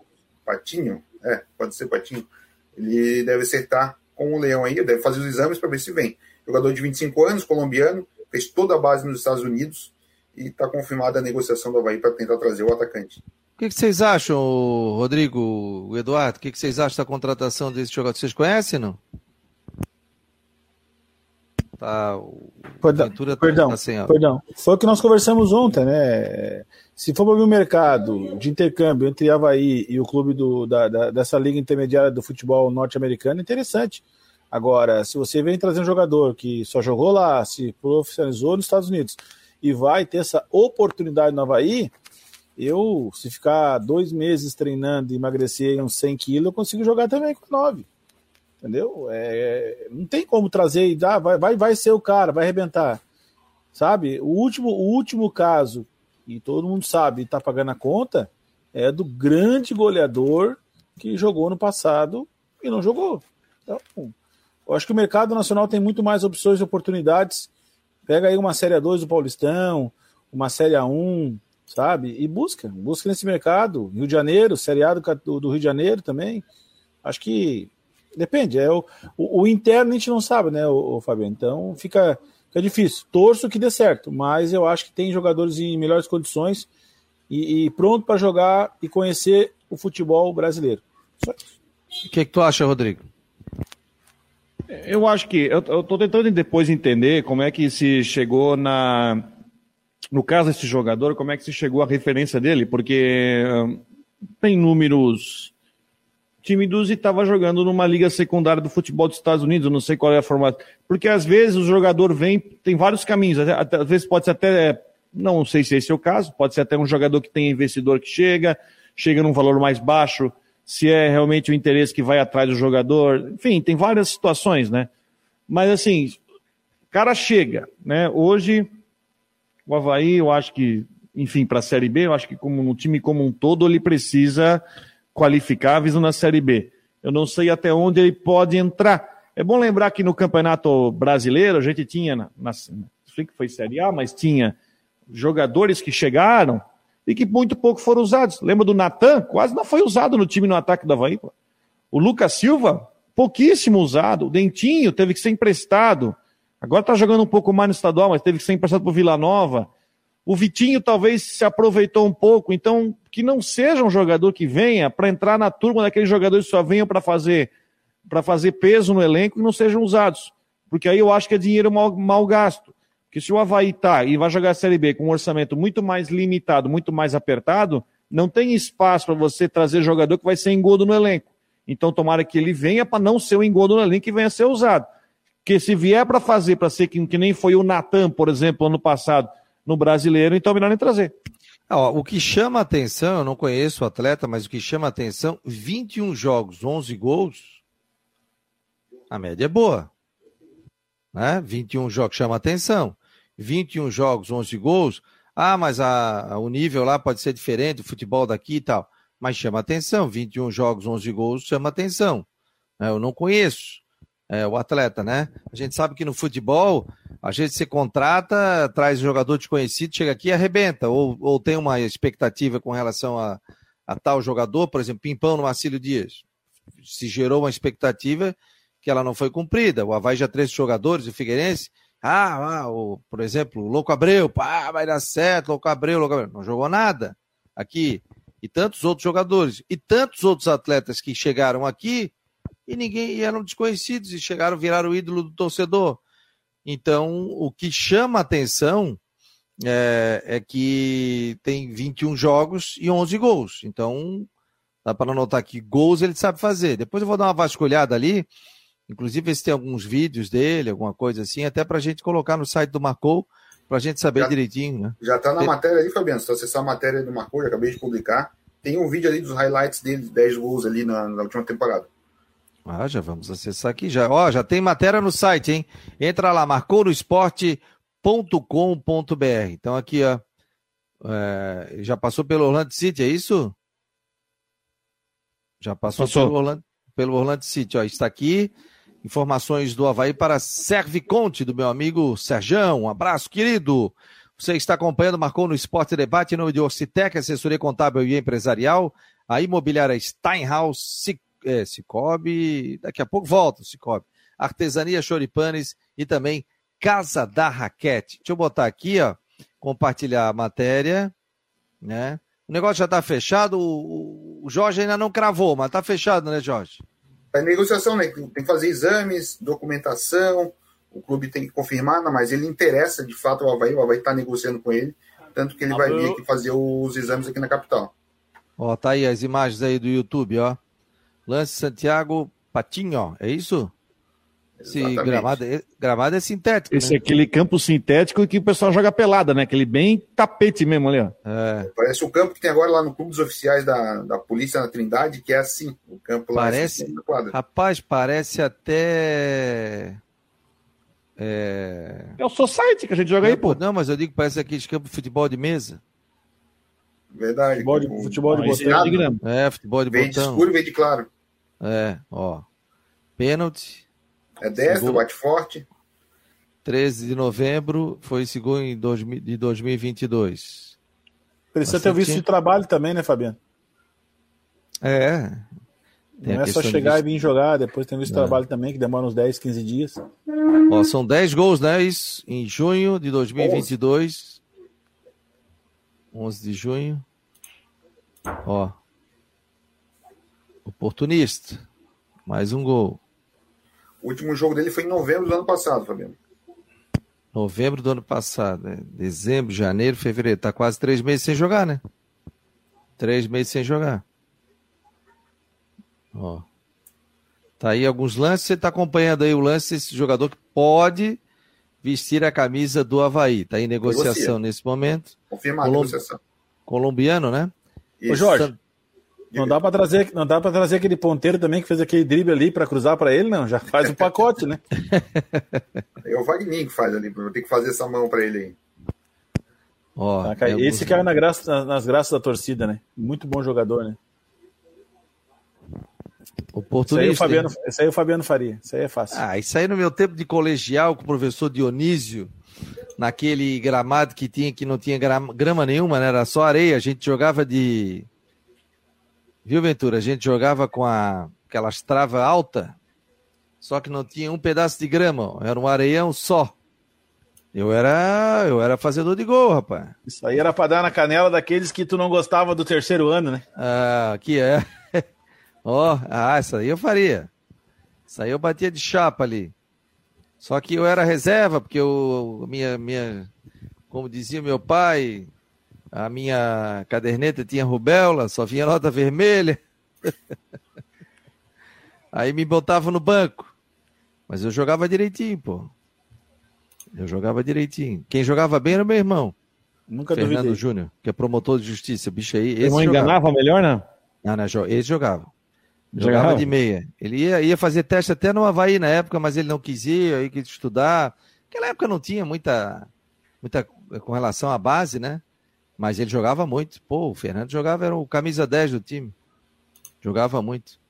Patinho, é, pode ser Patinho. Ele deve acertar com o Leão aí, deve fazer os exames para ver se vem. Jogador de 25 anos, colombiano, fez toda a base nos Estados Unidos e está confirmada a negociação do Havaí para tentar trazer o atacante. O que, que, vocês acham, Rodrigo, Eduardo? O que, que, vocês acham da contratação desse jogador? Vocês conhecem, não? Tá, perdão, tá perdão, tá sem... perdão. Foi o que nós conversamos ontem, né? Se for para o mercado de intercâmbio entre Havaí e o clube do, da, da, dessa liga intermediária do futebol norte-americano, interessante. Agora, se você vem trazer um jogador que só jogou lá, se profissionalizou nos Estados Unidos e vai ter essa oportunidade no Havaí, eu, se ficar dois meses treinando e emagrecer uns 100 quilos, eu consigo jogar também com 9. Entendeu? É, não tem como trazer e dar, vai, vai, vai ser o cara, vai arrebentar. Sabe? O último, o último caso, e todo mundo sabe, está pagando a conta, é do grande goleador que jogou no passado e não jogou. Então, eu acho que o mercado nacional tem muito mais opções e oportunidades. Pega aí uma Série A2 do Paulistão, uma Série A1, sabe? E busca, busca nesse mercado. Rio de Janeiro, seriado do, do Rio de Janeiro também. Acho que depende. É o, o, o interno a gente não sabe, né, o, o Fabiano? Então fica, fica difícil. Torço que dê certo, mas eu acho que tem jogadores em melhores condições e, e pronto para jogar e conhecer o futebol brasileiro. O que, que tu acha, Rodrigo? Eu acho que eu, estou tentando depois entender como é que se chegou na no caso desse jogador, como é que se chegou a referência dele, porque hum, tem números tímidos e estava jogando numa liga secundária do futebol dos Estados Unidos, não sei qual é a formato. Porque às vezes o jogador vem, tem vários caminhos, às vezes pode ser até, não sei se esse é o caso, pode ser até um jogador que tem investidor que chega, chega num valor mais baixo, se é realmente o interesse que vai atrás do jogador, enfim, tem várias situações, né? Mas assim, o cara chega, né? Hoje, o Havaí, eu acho que, enfim, para a Série B, eu acho que como no time como um todo, ele precisa qualificáveis na Série B. Eu não sei até onde ele pode entrar. É bom lembrar que no Campeonato Brasileiro a gente tinha, na, na, sei que foi Série A, mas tinha jogadores que chegaram e que muito pouco foram usados. Lembra do Natan? Quase não foi usado no time no ataque da Havaí. O Lucas Silva, pouquíssimo usado. O Dentinho teve que ser emprestado. Agora está jogando um pouco mais no estadual, mas teve que ser emprestado para o Vila Nova. O Vitinho talvez se aproveitou um pouco, então que não seja um jogador que venha para entrar na turma daqueles jogadores que só venham para fazer para fazer peso no elenco e não sejam usados. Porque aí eu acho que é dinheiro mal, mal gasto. Porque se o Havaí tá e vai jogar a Série B com um orçamento muito mais limitado, muito mais apertado, não tem espaço para você trazer jogador que vai ser engodo no elenco. Então tomara que ele venha para não ser o engodo no elenco e venha a ser usado. Porque se vier para fazer, para ser que, que nem foi o Natan, por exemplo, ano passado, no brasileiro, então é melhor nem trazer. Ó, o que chama atenção, eu não conheço o atleta, mas o que chama atenção, 21 jogos, 11 gols, a média é boa. Né? 21 jogos chama atenção. 21 jogos, 11 gols, ah, mas a, a, o nível lá pode ser diferente, o futebol daqui e tal. Mas chama atenção, 21 jogos, 11 gols chama atenção. Né? Eu não conheço é, o atleta, né? A gente sabe que no futebol, a gente se contrata, traz jogador desconhecido, chega aqui e arrebenta, ou, ou tem uma expectativa com relação a, a tal jogador, por exemplo, Pimpão no Marcílio Dias. Se gerou uma expectativa que ela não foi cumprida. O Havaí já três jogadores, o Figueirense, ah, ah o, por exemplo, o Louco Abreu, pá, vai dar certo, Louco Abreu, Louco Abreu. Não jogou nada aqui. E tantos outros jogadores. E tantos outros atletas que chegaram aqui e ninguém e eram desconhecidos e chegaram a virar o ídolo do torcedor. Então, o que chama atenção é, é, que tem 21 jogos e 11 gols. Então, dá para notar que gols ele sabe fazer. Depois eu vou dar uma vasculhada ali, inclusive ver se tem alguns vídeos dele, alguma coisa assim, até para a gente colocar no site do Marcou, para a gente saber já, direitinho. Né? Já está na matéria aí, Fabiano. Se acessar a matéria do Marcou, já acabei de publicar. Tem um vídeo ali dos highlights dele, 10 gols ali na, na última temporada. Ah, já vamos acessar aqui já. Ó, já tem matéria no site, hein? Entra lá, marcounosport.com.br. Então aqui, ó, é, já passou pelo Orlando City, é isso? Já passou, passou. Pelo, Orlando, pelo Orlando City, ó, está aqui. Informações do Havaí para Serviconte, do meu amigo Serjão. Um abraço, querido. Você está acompanhando, marcou no Esporte Debate, em nome de Orcitec, assessoria contábil e empresarial, a imobiliária Steinhaus, é, Cicobi, daqui a pouco volta o Cicobi. Artesania Choripanes e também Casa da Raquete. Deixa eu botar aqui, ó, compartilhar a matéria, né? O negócio já está fechado, o, o Jorge ainda não cravou, mas está fechado, né, Jorge? Está em negociação, né? Tem que fazer exames, documentação, o clube tem que confirmar, não, mas ele interessa de fato o Havaí, o Havaí está negociando com ele, tanto que ele vai vir aqui fazer os exames aqui na capital. Ó, tá aí as imagens aí do YouTube, ó. Lance Santiago Patinho, é isso? Esse gramado, é, gramado é sintético. Esse né? é aquele campo sintético que o pessoal joga pelada, né? Aquele bem tapete mesmo ali, ó. É. Parece o campo que tem agora lá no Clube dos Oficiais da, da Polícia na Trindade, que é assim. O campo lá parece, é assim, Rapaz, parece até. É... é o Society que a gente joga não, aí, pô. Não, mas eu digo que parece aqueles campos de futebol de mesa. Verdade. Futebol de, futebol de botão. É, futebol de vem botão. Vem de escuro e vem de claro. É, ó. Pênalti. É destro, bate forte. 13 de novembro, foi segundo em dois, de 2022. Precisa ter visto de trabalho também, né, Fabiano? É. Tem Não é só chegar e vir jogar, depois tem visto de trabalho também, que demora uns 10, 15 dias. Ó, são 10 gols, né? Isso, em junho de 2022. 11, 11 de junho. Ó. Oportunista. Mais um gol. O último jogo dele foi em novembro do ano passado, Fabiano. Novembro do ano passado, né? Dezembro, janeiro, fevereiro. Tá quase três meses sem jogar, né? Três meses sem jogar. Ó. Tá aí alguns lances. Você tá acompanhando aí o lance desse jogador que pode vestir a camisa do Havaí. Tá em negociação Negocia. nesse momento. Confirmado Colom... negociação. Colombiano, né? Isso. Ô Jorge, não dá para trazer, não dá para trazer aquele ponteiro também que fez aquele drible ali para cruzar para ele, não? Já faz o pacote, né? É o Wagner que faz ali, vou ter que fazer essa mão para ele aí. Oh, tá, esse caiu na graça, nas graças da torcida, né? Muito bom jogador, né? Oportunista. Isso aí, Fabiano, isso aí o Fabiano faria. Isso aí é fácil. Ah, isso aí no meu tempo de colegial com o professor Dionísio, naquele gramado que tinha que não tinha grama, grama nenhuma, né? Era só areia. A gente jogava de Viu, Ventura? A gente jogava com a, aquelas travas altas, só que não tinha um pedaço de grama, era um areião só. Eu era, eu era fazedor de gol, rapaz. Isso aí era para dar na canela daqueles que tu não gostava do terceiro ano, né? Ah, que é. Ó, oh, ah, essa aí eu faria. Isso aí eu batia de chapa ali. Só que eu era reserva, porque eu, minha, minha, como dizia meu pai, a minha caderneta tinha rubéola, só vinha nota vermelha. Aí me botava no banco. Mas eu jogava direitinho, pô. Eu jogava direitinho. Quem jogava bem era meu irmão. Nunca Fernando duvidei. Júnior, que é promotor de justiça. Bicho aí. Esse não enganava melhor, não? Não, não, ele jogava. Jogava, jogava de meia. Ele ia, ia fazer teste até no Havaí na época, mas ele não quis ir, aí quis estudar. Naquela época não tinha muita, muita com relação à base, né? Mas ele jogava muito. Pô, o Fernando jogava, era o camisa 10 do time. Jogava muito.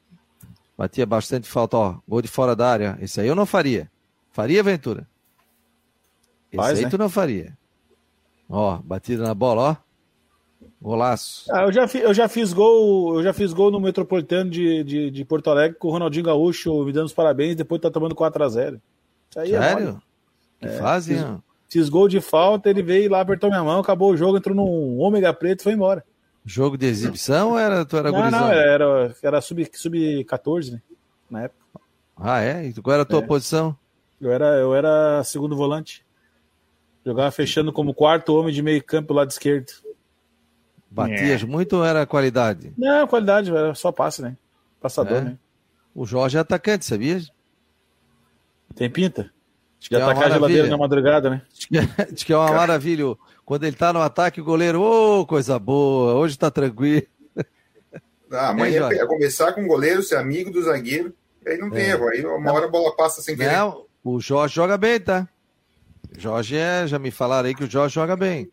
Batia bastante falta, ó. Gol de fora da área. Esse aí eu não faria. Faria, Ventura? Esse Faz, aí né? tu não faria. Ó, batida na bola, ó. Golaço. Ah, eu, já fi, eu já fiz gol, eu já fiz gol no Metropolitano de, de, de Porto Alegre com o Ronaldinho Gaúcho me dando os parabéns, depois tá tomando 4x0. Isso aí é Sério? É que é, fase, fiz, Fiz gol de falta, ele veio lá, apertou minha mão, acabou o jogo, entrou num ômega preto e foi embora. Jogo de exibição ou era, tu era Não, gurizão? não, era, era sub-14, sub né? Na época. Ah, é? E qual era a tua é. posição? Eu era, eu era segundo volante. Jogava fechando como quarto homem de meio campo lado esquerdo. Batias é. muito ou era qualidade? Não, qualidade, era só passe, né? Passador, é. né? O Jorge é atacante, sabias? Tem pinta? Diz que é atacar a geladeira na madrugada, né? Diz que é uma maravilha. Quando ele tá no ataque, o goleiro, ô, oh, coisa boa, hoje tá tranquilo. Ah, amanhã é, é começar com o goleiro, ser amigo do zagueiro, aí não tem é. erro. Aí uma hora a bola passa sem querer. Não, o Jorge joga bem, tá? Jorge é, já me falaram aí que o Jorge joga bem.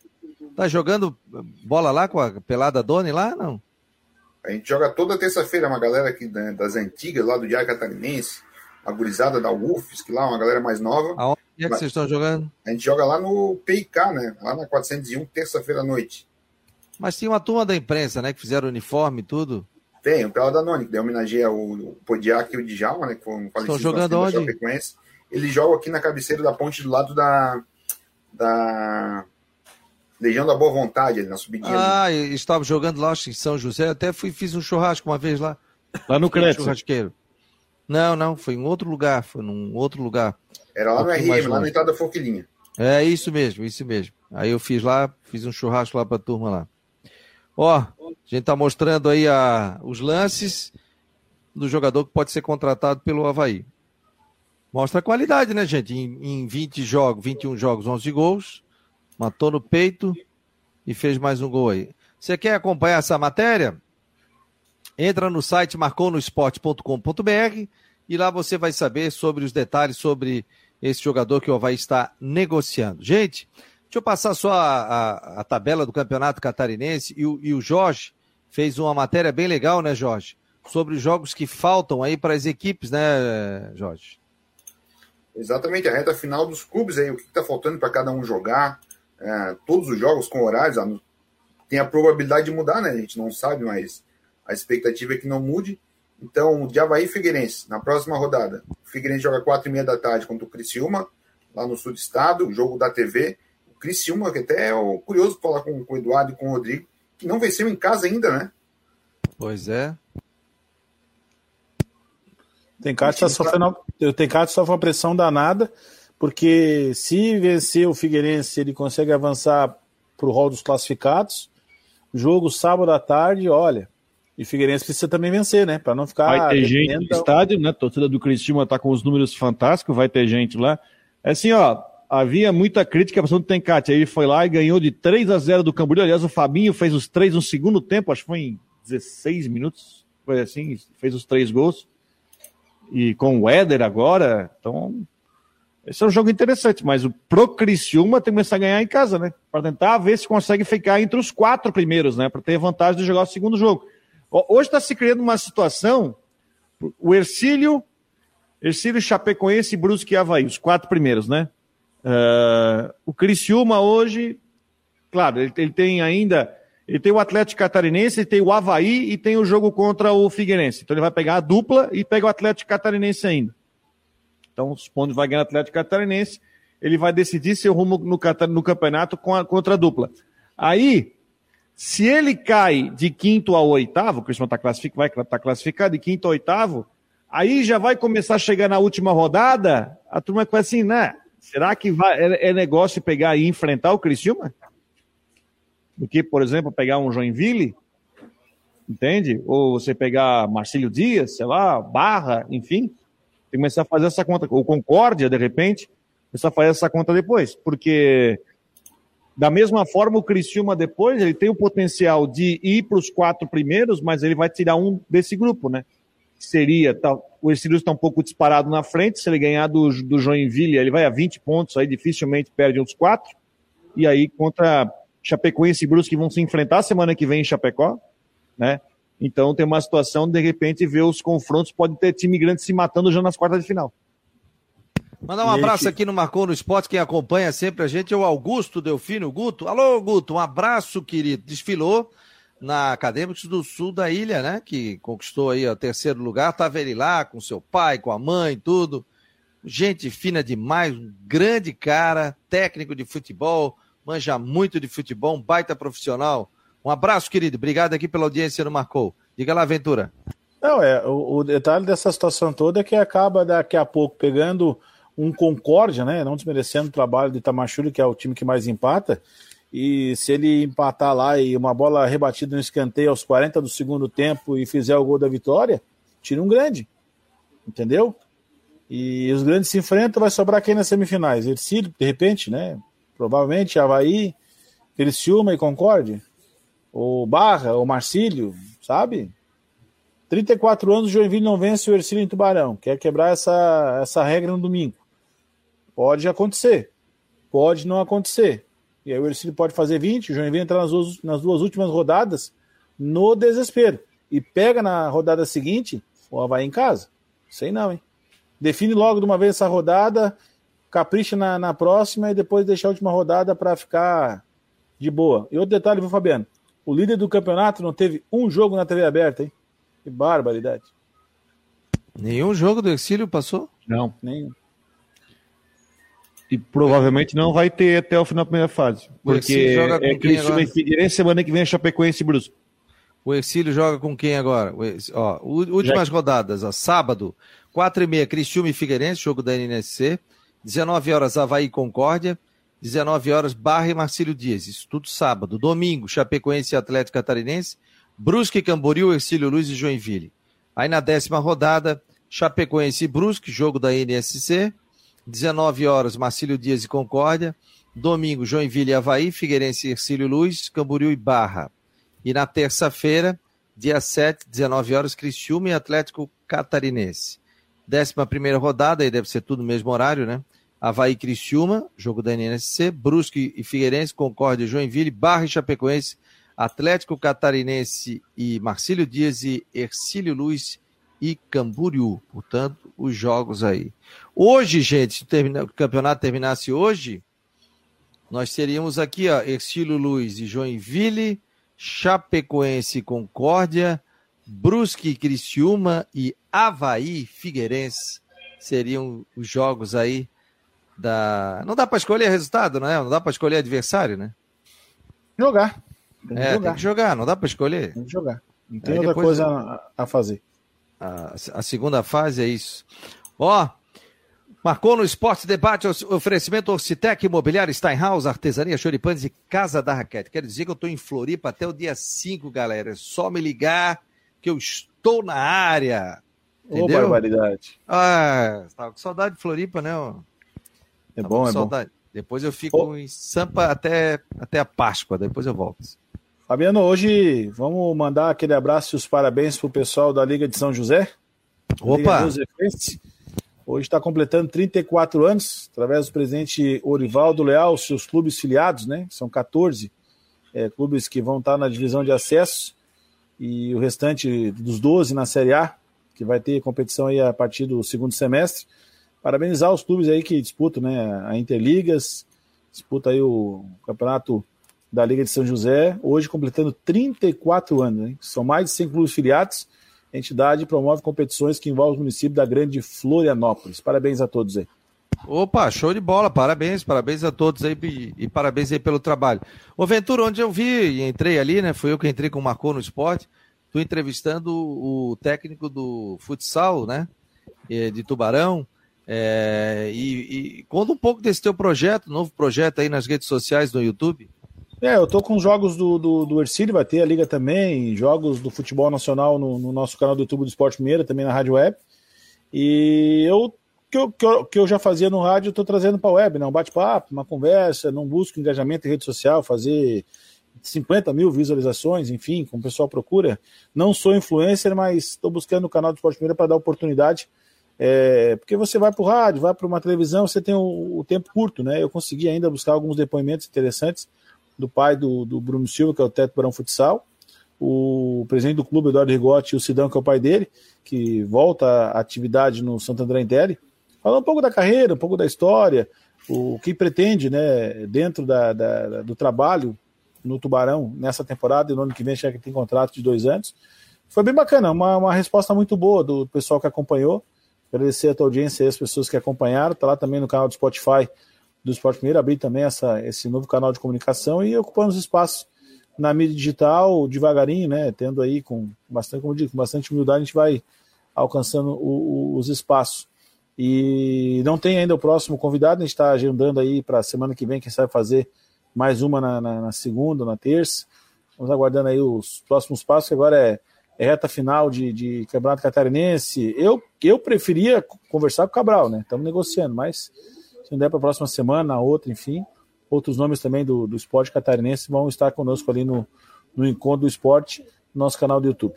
Tá jogando bola lá com a pelada Doni lá, não? A gente joga toda terça-feira, uma galera aqui das antigas, lá do Diário Catarinense a gurizada da UFS, que lá é uma galera mais nova. Aonde é que vocês estão jogando? A gente joga lá no PIK, né? Lá na 401, terça-feira à noite. Mas tinha uma turma da imprensa, né? Que fizeram uniforme e tudo. Tem, o Pela Danone, que deu homenageia o Podiac e o Djalma, né? Que foram falecidos. Estão jogando onde? Eles jogam aqui na cabeceira da ponte do lado da... da... Legião da Boa Vontade, ali na subidinha. Ah, ali. estava jogando lá em São José. Até fui, fiz um churrasco uma vez lá. Lá no Crédito. Churrasqueiro. Não, não, foi em outro lugar, foi num outro lugar. Era lá um no RM, lá na entrada da Forquilinha. É isso mesmo, isso mesmo. Aí eu fiz lá, fiz um churrasco lá pra turma lá. Ó, a gente tá mostrando aí a, os lances do jogador que pode ser contratado pelo Havaí. Mostra a qualidade, né, gente? Em, em 20 jogos, 21 jogos, 11 gols, matou no peito e fez mais um gol aí. Você quer acompanhar essa matéria? Entra no site marconosport.com.br e lá você vai saber sobre os detalhes sobre esse jogador que o Havaí está negociando. Gente, deixa eu passar só a, a, a tabela do campeonato catarinense e o, e o Jorge fez uma matéria bem legal, né, Jorge? Sobre os jogos que faltam aí para as equipes, né, Jorge? Exatamente, a reta final dos clubes aí, o que está faltando para cada um jogar, é, todos os jogos com horários, tem a probabilidade de mudar, né? A gente não sabe, mas a expectativa é que não mude. Então, de Havaí e Figueirense, na próxima rodada, o Figueirense joga 4 e meia da tarde contra o Criciúma, lá no sul do estado, jogo da TV. O Criciúma, que até é curioso falar com, com o Eduardo e com o Rodrigo, que não venceu em casa ainda, né? Pois é. Tem cara que está sofrendo, tem cara que sofre uma pressão danada, porque se vencer o Figueirense, ele consegue avançar para o rol dos classificados. Jogo sábado à tarde, olha. E o Figueirense precisa também vencer, né? Para não ficar. Vai ter gente no estádio, né? A torcida do Cristiano tá com os números fantásticos, vai ter gente lá. É assim, ó, havia muita crítica para o Tencate. Aí ele foi lá e ganhou de 3 a 0 do Camboriú. Aliás, o Fabinho fez os três no segundo tempo, acho que foi em 16 minutos. Foi assim, fez os três gols. E com o Éder agora, então. Esse é um jogo interessante, mas o pro Criciúma tem que começar a ganhar em casa, né? Para tentar ver se consegue ficar entre os quatro primeiros, né? Para ter vantagem de jogar o segundo jogo. Hoje está se criando uma situação, o Ercílio, Ercílio, Chapecoense, Brusque e Havaí, os quatro primeiros, né? Uh, o Criciúma hoje, claro, ele, ele, tem ainda, ele tem o Atlético Catarinense, ele tem o Havaí e tem o jogo contra o Figueirense. Então ele vai pegar a dupla e pega o Atlético Catarinense ainda. Então, supondo que vai ganhar o Atlético Catarinense, ele vai decidir seu rumo no, no campeonato a, contra a dupla. Aí, se ele cai de quinto ao oitavo, o Cristiano está classificado, vai estar tá classificado de quinto ao oitavo, aí já vai começar a chegar na última rodada, a turma vai assim, né? Será que vai, é, é negócio pegar e enfrentar o Criciúma? Do que, por exemplo, pegar um Joinville, entende? Ou você pegar Marcílio Dias, sei lá, Barra, enfim. Tem que começar a fazer essa conta. Ou Concórdia, de repente, começar a fazer essa conta depois. Porque da mesma forma, o Criciúma depois ele tem o potencial de ir para os quatro primeiros, mas ele vai tirar um desse grupo, né? Seria, tá, o Ercílio está um pouco disparado na frente, se ele ganhar do, do Joinville, ele vai a 20 pontos, aí dificilmente perde uns quatro. E aí contra Chapecoense e Brusque vão se enfrentar semana que vem em Chapecó, né? Então tem uma situação, de repente, ver os confrontos, pode ter time grande se matando já nas quartas de final. Mandar um abraço aqui no Marcou no Esporte, quem acompanha sempre a gente é o Augusto Delfino Guto. Alô, Guto, um abraço, querido. Desfilou na Acadêmicos do Sul da ilha, né? Que conquistou aí o terceiro lugar. Tava ele lá com seu pai, com a mãe, tudo. Gente fina demais, um grande cara, técnico de futebol, manja muito de futebol, um baita profissional. Um abraço, querido. Obrigado aqui pela audiência no Marcou. Diga lá, Aventura. Não, é, o, o detalhe dessa situação toda é que acaba daqui a pouco pegando um Concórdia, né? Não desmerecendo o trabalho de Tamachuri, que é o time que mais empata. E se ele empatar lá e uma bola rebatida no escanteio aos 40 do segundo tempo e fizer o gol da vitória, tira um grande. Entendeu? E os grandes se enfrentam, vai sobrar quem nas semifinais? Ercílio, de repente, né? Provavelmente Havaí, Criciúma e Concórdia. Ou Barra, ou Marcílio, sabe? 34 anos, Joinville não vence o Ercílio em Tubarão. Quer quebrar essa, essa regra no domingo. Pode acontecer. Pode não acontecer. E aí o Ercílio pode fazer 20, o Joinville entra nas duas, nas duas últimas rodadas no desespero. E pega na rodada seguinte o Havaí em casa. Sei não, hein? Define logo de uma vez essa rodada, capricha na, na próxima e depois deixa a última rodada para ficar de boa. E outro detalhe, viu, Fabiano? O líder do campeonato não teve um jogo na TV aberta, hein? Que barbaridade. Nenhum jogo do Exílio passou? Não. Nenhum e provavelmente não vai ter até o final da primeira fase. Porque é Criciúma e Figueirense, semana que vem é Chapecoense e Brusque. O Exílio joga com quem agora? Ó, últimas Já... rodadas, ó, sábado, 4 e meia, Criciúma e Figueirense, jogo da NSC. 19 horas, Havaí e Concórdia. 19 horas, Barra e Marcílio Dias. Isso tudo sábado. Domingo, Chapecoense e Atlético Catarinense. Brusque, Camboriú, Ercílio Luiz e Joinville. Aí na décima rodada, Chapecoense e Brusque, jogo da NSC. 19 horas, Marcílio Dias e Concórdia. Domingo, Joinville e Havaí, Figueirense e Ercílio Luz, Camboriú e Barra. E na terça-feira, dia 7, 19 horas, Criciúma e Atlético Catarinense. Décima primeira rodada, aí deve ser tudo no mesmo horário, né? Havaí Criciúma, jogo da NSC, Brusque e Figueirense, Concórdia e Joinville, Barra e Chapecoense, Atlético Catarinense e Marcílio Dias e Ercílio Luz e Camboriú. Portanto, os jogos aí. Hoje, gente, se o campeonato terminasse hoje, nós teríamos aqui, ó, Ercílio Luiz e Joinville, Chapecoense e Concórdia, Brusque e Criciúma e Havaí Figueirense seriam os jogos aí da. Não dá para escolher resultado, não é? Não dá para escolher adversário, né? Jogar. Tem é, jogar. tem que jogar, não dá para escolher. Tem que jogar. Não tem outra coisa a, a fazer. A, a, segunda fase é isso. Ó, marcou no Esporte Debate oferecimento Orcitec, Imobiliário Steinhaus, Artesania Choripanes e Casa da Raquete. Quero dizer que eu estou em Floripa até o dia 5, galera. É só me ligar que eu estou na área. Ô, barbaridade. Ah, tava com saudade de Floripa, né? É tava bom, é saudade. bom. Depois eu fico em Sampa até, até a Páscoa, depois eu volto. Fabiano, hoje vamos mandar aquele abraço e os parabéns para o pessoal da Liga de São José. Opa! Hoje está completando 34 anos, através do presidente Orivaldo Leal, seus clubes filiados, né? São 14 é, clubes que vão estar na divisão de acesso e o restante dos 12 na Série A, que vai ter competição aí a partir do segundo semestre. Parabenizar os clubes aí que disputam, né? A Interligas, disputa aí o campeonato da Liga de São José, hoje completando 34 anos. Hein? São mais de 100 clubes filiados. A entidade promove competições que envolvem o município da Grande Florianópolis. Parabéns a todos aí. Opa, show de bola, parabéns, parabéns a todos aí e, parabéns aí pelo trabalho. Ô Ventura, onde eu vi e entrei ali, né? Foi eu que entrei com o Marcou no esporte. Estou entrevistando o técnico do futsal, né? De Tubarão. É, e, e conta um pouco desse teu projeto, novo projeto aí nas redes sociais no YouTube. É, eu tô com jogos do, do, do Ercílio, vai ter a Liga também, jogos do futebol nacional no, no, nosso canal do YouTube do Esporte Mineira, também na Rádio Web. E eu que eu, que eu, que eu já fazia no rádio, eu tô trazendo para a web, né? Um bate-papo, uma conversa, não busco engajamento em rede social, fazer 50 mil visualizações, enfim, como o pessoal procura. Não sou influencer, mas estou buscando o canal do Esporte Mineira para dar oportunidade. É, porque você vai para o rádio, vai para uma televisão, você tem o, o, tempo curto, né? Eu consegui ainda buscar alguns depoimentos interessantes do pai do, do Bruno Silva, que é o Teto Barão Futsal, o presidente do clube, Eduardo Rigotti, e o Sidão, que é o pai dele, que volta à atividade no Santo André Intelli, falando um pouco da carreira, um pouco da história, o que pretende, né, dentro da, da, do trabalho no Tubarão nessa temporada e no ano que vem já que tem contrato de dois anos. Foi bem bacana, uma, uma resposta muito boa do pessoal que acompanhou. Agradecer a tua audiência e as pessoas que acompanharam. Tá lá também no canal do Spotify do Esporte Mineiro, abrir também essa, esse novo canal de comunicação e ocupando os espaços na mídia digital, devagarinho, né? Tendo aí com bastante, como digo, com bastante humildade, a gente vai alcançando o, o, os espaços. E não tem ainda o próximo convidado, a gente está agendando aí para a semana que vem, quem sabe fazer mais uma na, na, na, segunda, na terça. Vamos aguardando aí os próximos passos, que agora é, é reta final de, de Campeonato Catarinense. Eu, eu preferia conversar com o Cabral, né? Estamos negociando, mas se não der para a próxima semana, na outra, enfim. Outros nomes também do, do esporte catarinense vão estar conosco ali no, no Encontro do Esporte, no nosso canal do YouTube.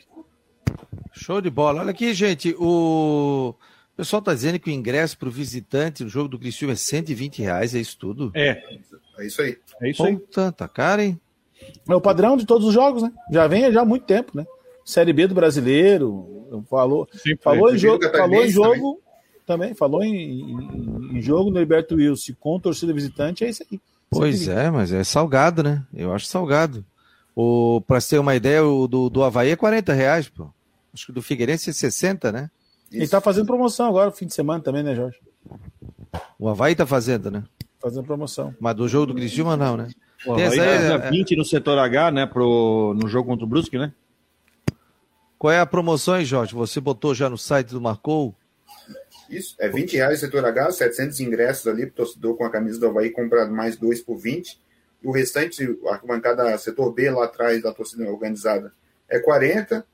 Show de bola. Olha aqui, gente, o pessoal está dizendo que o ingresso para o visitante no jogo do Criciúma é 120 reais, é isso tudo? É. É isso aí. É isso aí. Puta, tá caro, hein? É o padrão de todos os jogos, né? Já vem já há muito tempo, né? Série B do brasileiro, falou, Sim, falou, em jogo, falou em jogo, também, falou em, em, em jogo no Liberto Wilson com torcida visitante, é isso aí. Pois é, mas é salgado, né? Eu acho salgado. O, pra ter uma ideia, o do, do Havaí é 40 reais, pô. Acho que do Figueirense é 60, né? Isso. Ele tá fazendo promoção agora, fim de semana também, né, Jorge? O Havaí tá fazendo, né? Fazendo promoção. Mas do jogo do Criciúma, não, né? O Havaí é, 20 no setor H, né? Pro, no jogo contra o Brusque, né? Qual é a promoção, hein, Jorge? Você botou já no site do Marcou? Isso, é 20 reais o setor H, 700 ingressos ali para o torcedor com a camisa do Havaí comprar mais dois por 20. E o restante, a bancada setor B lá atrás da torcida organizada é 40,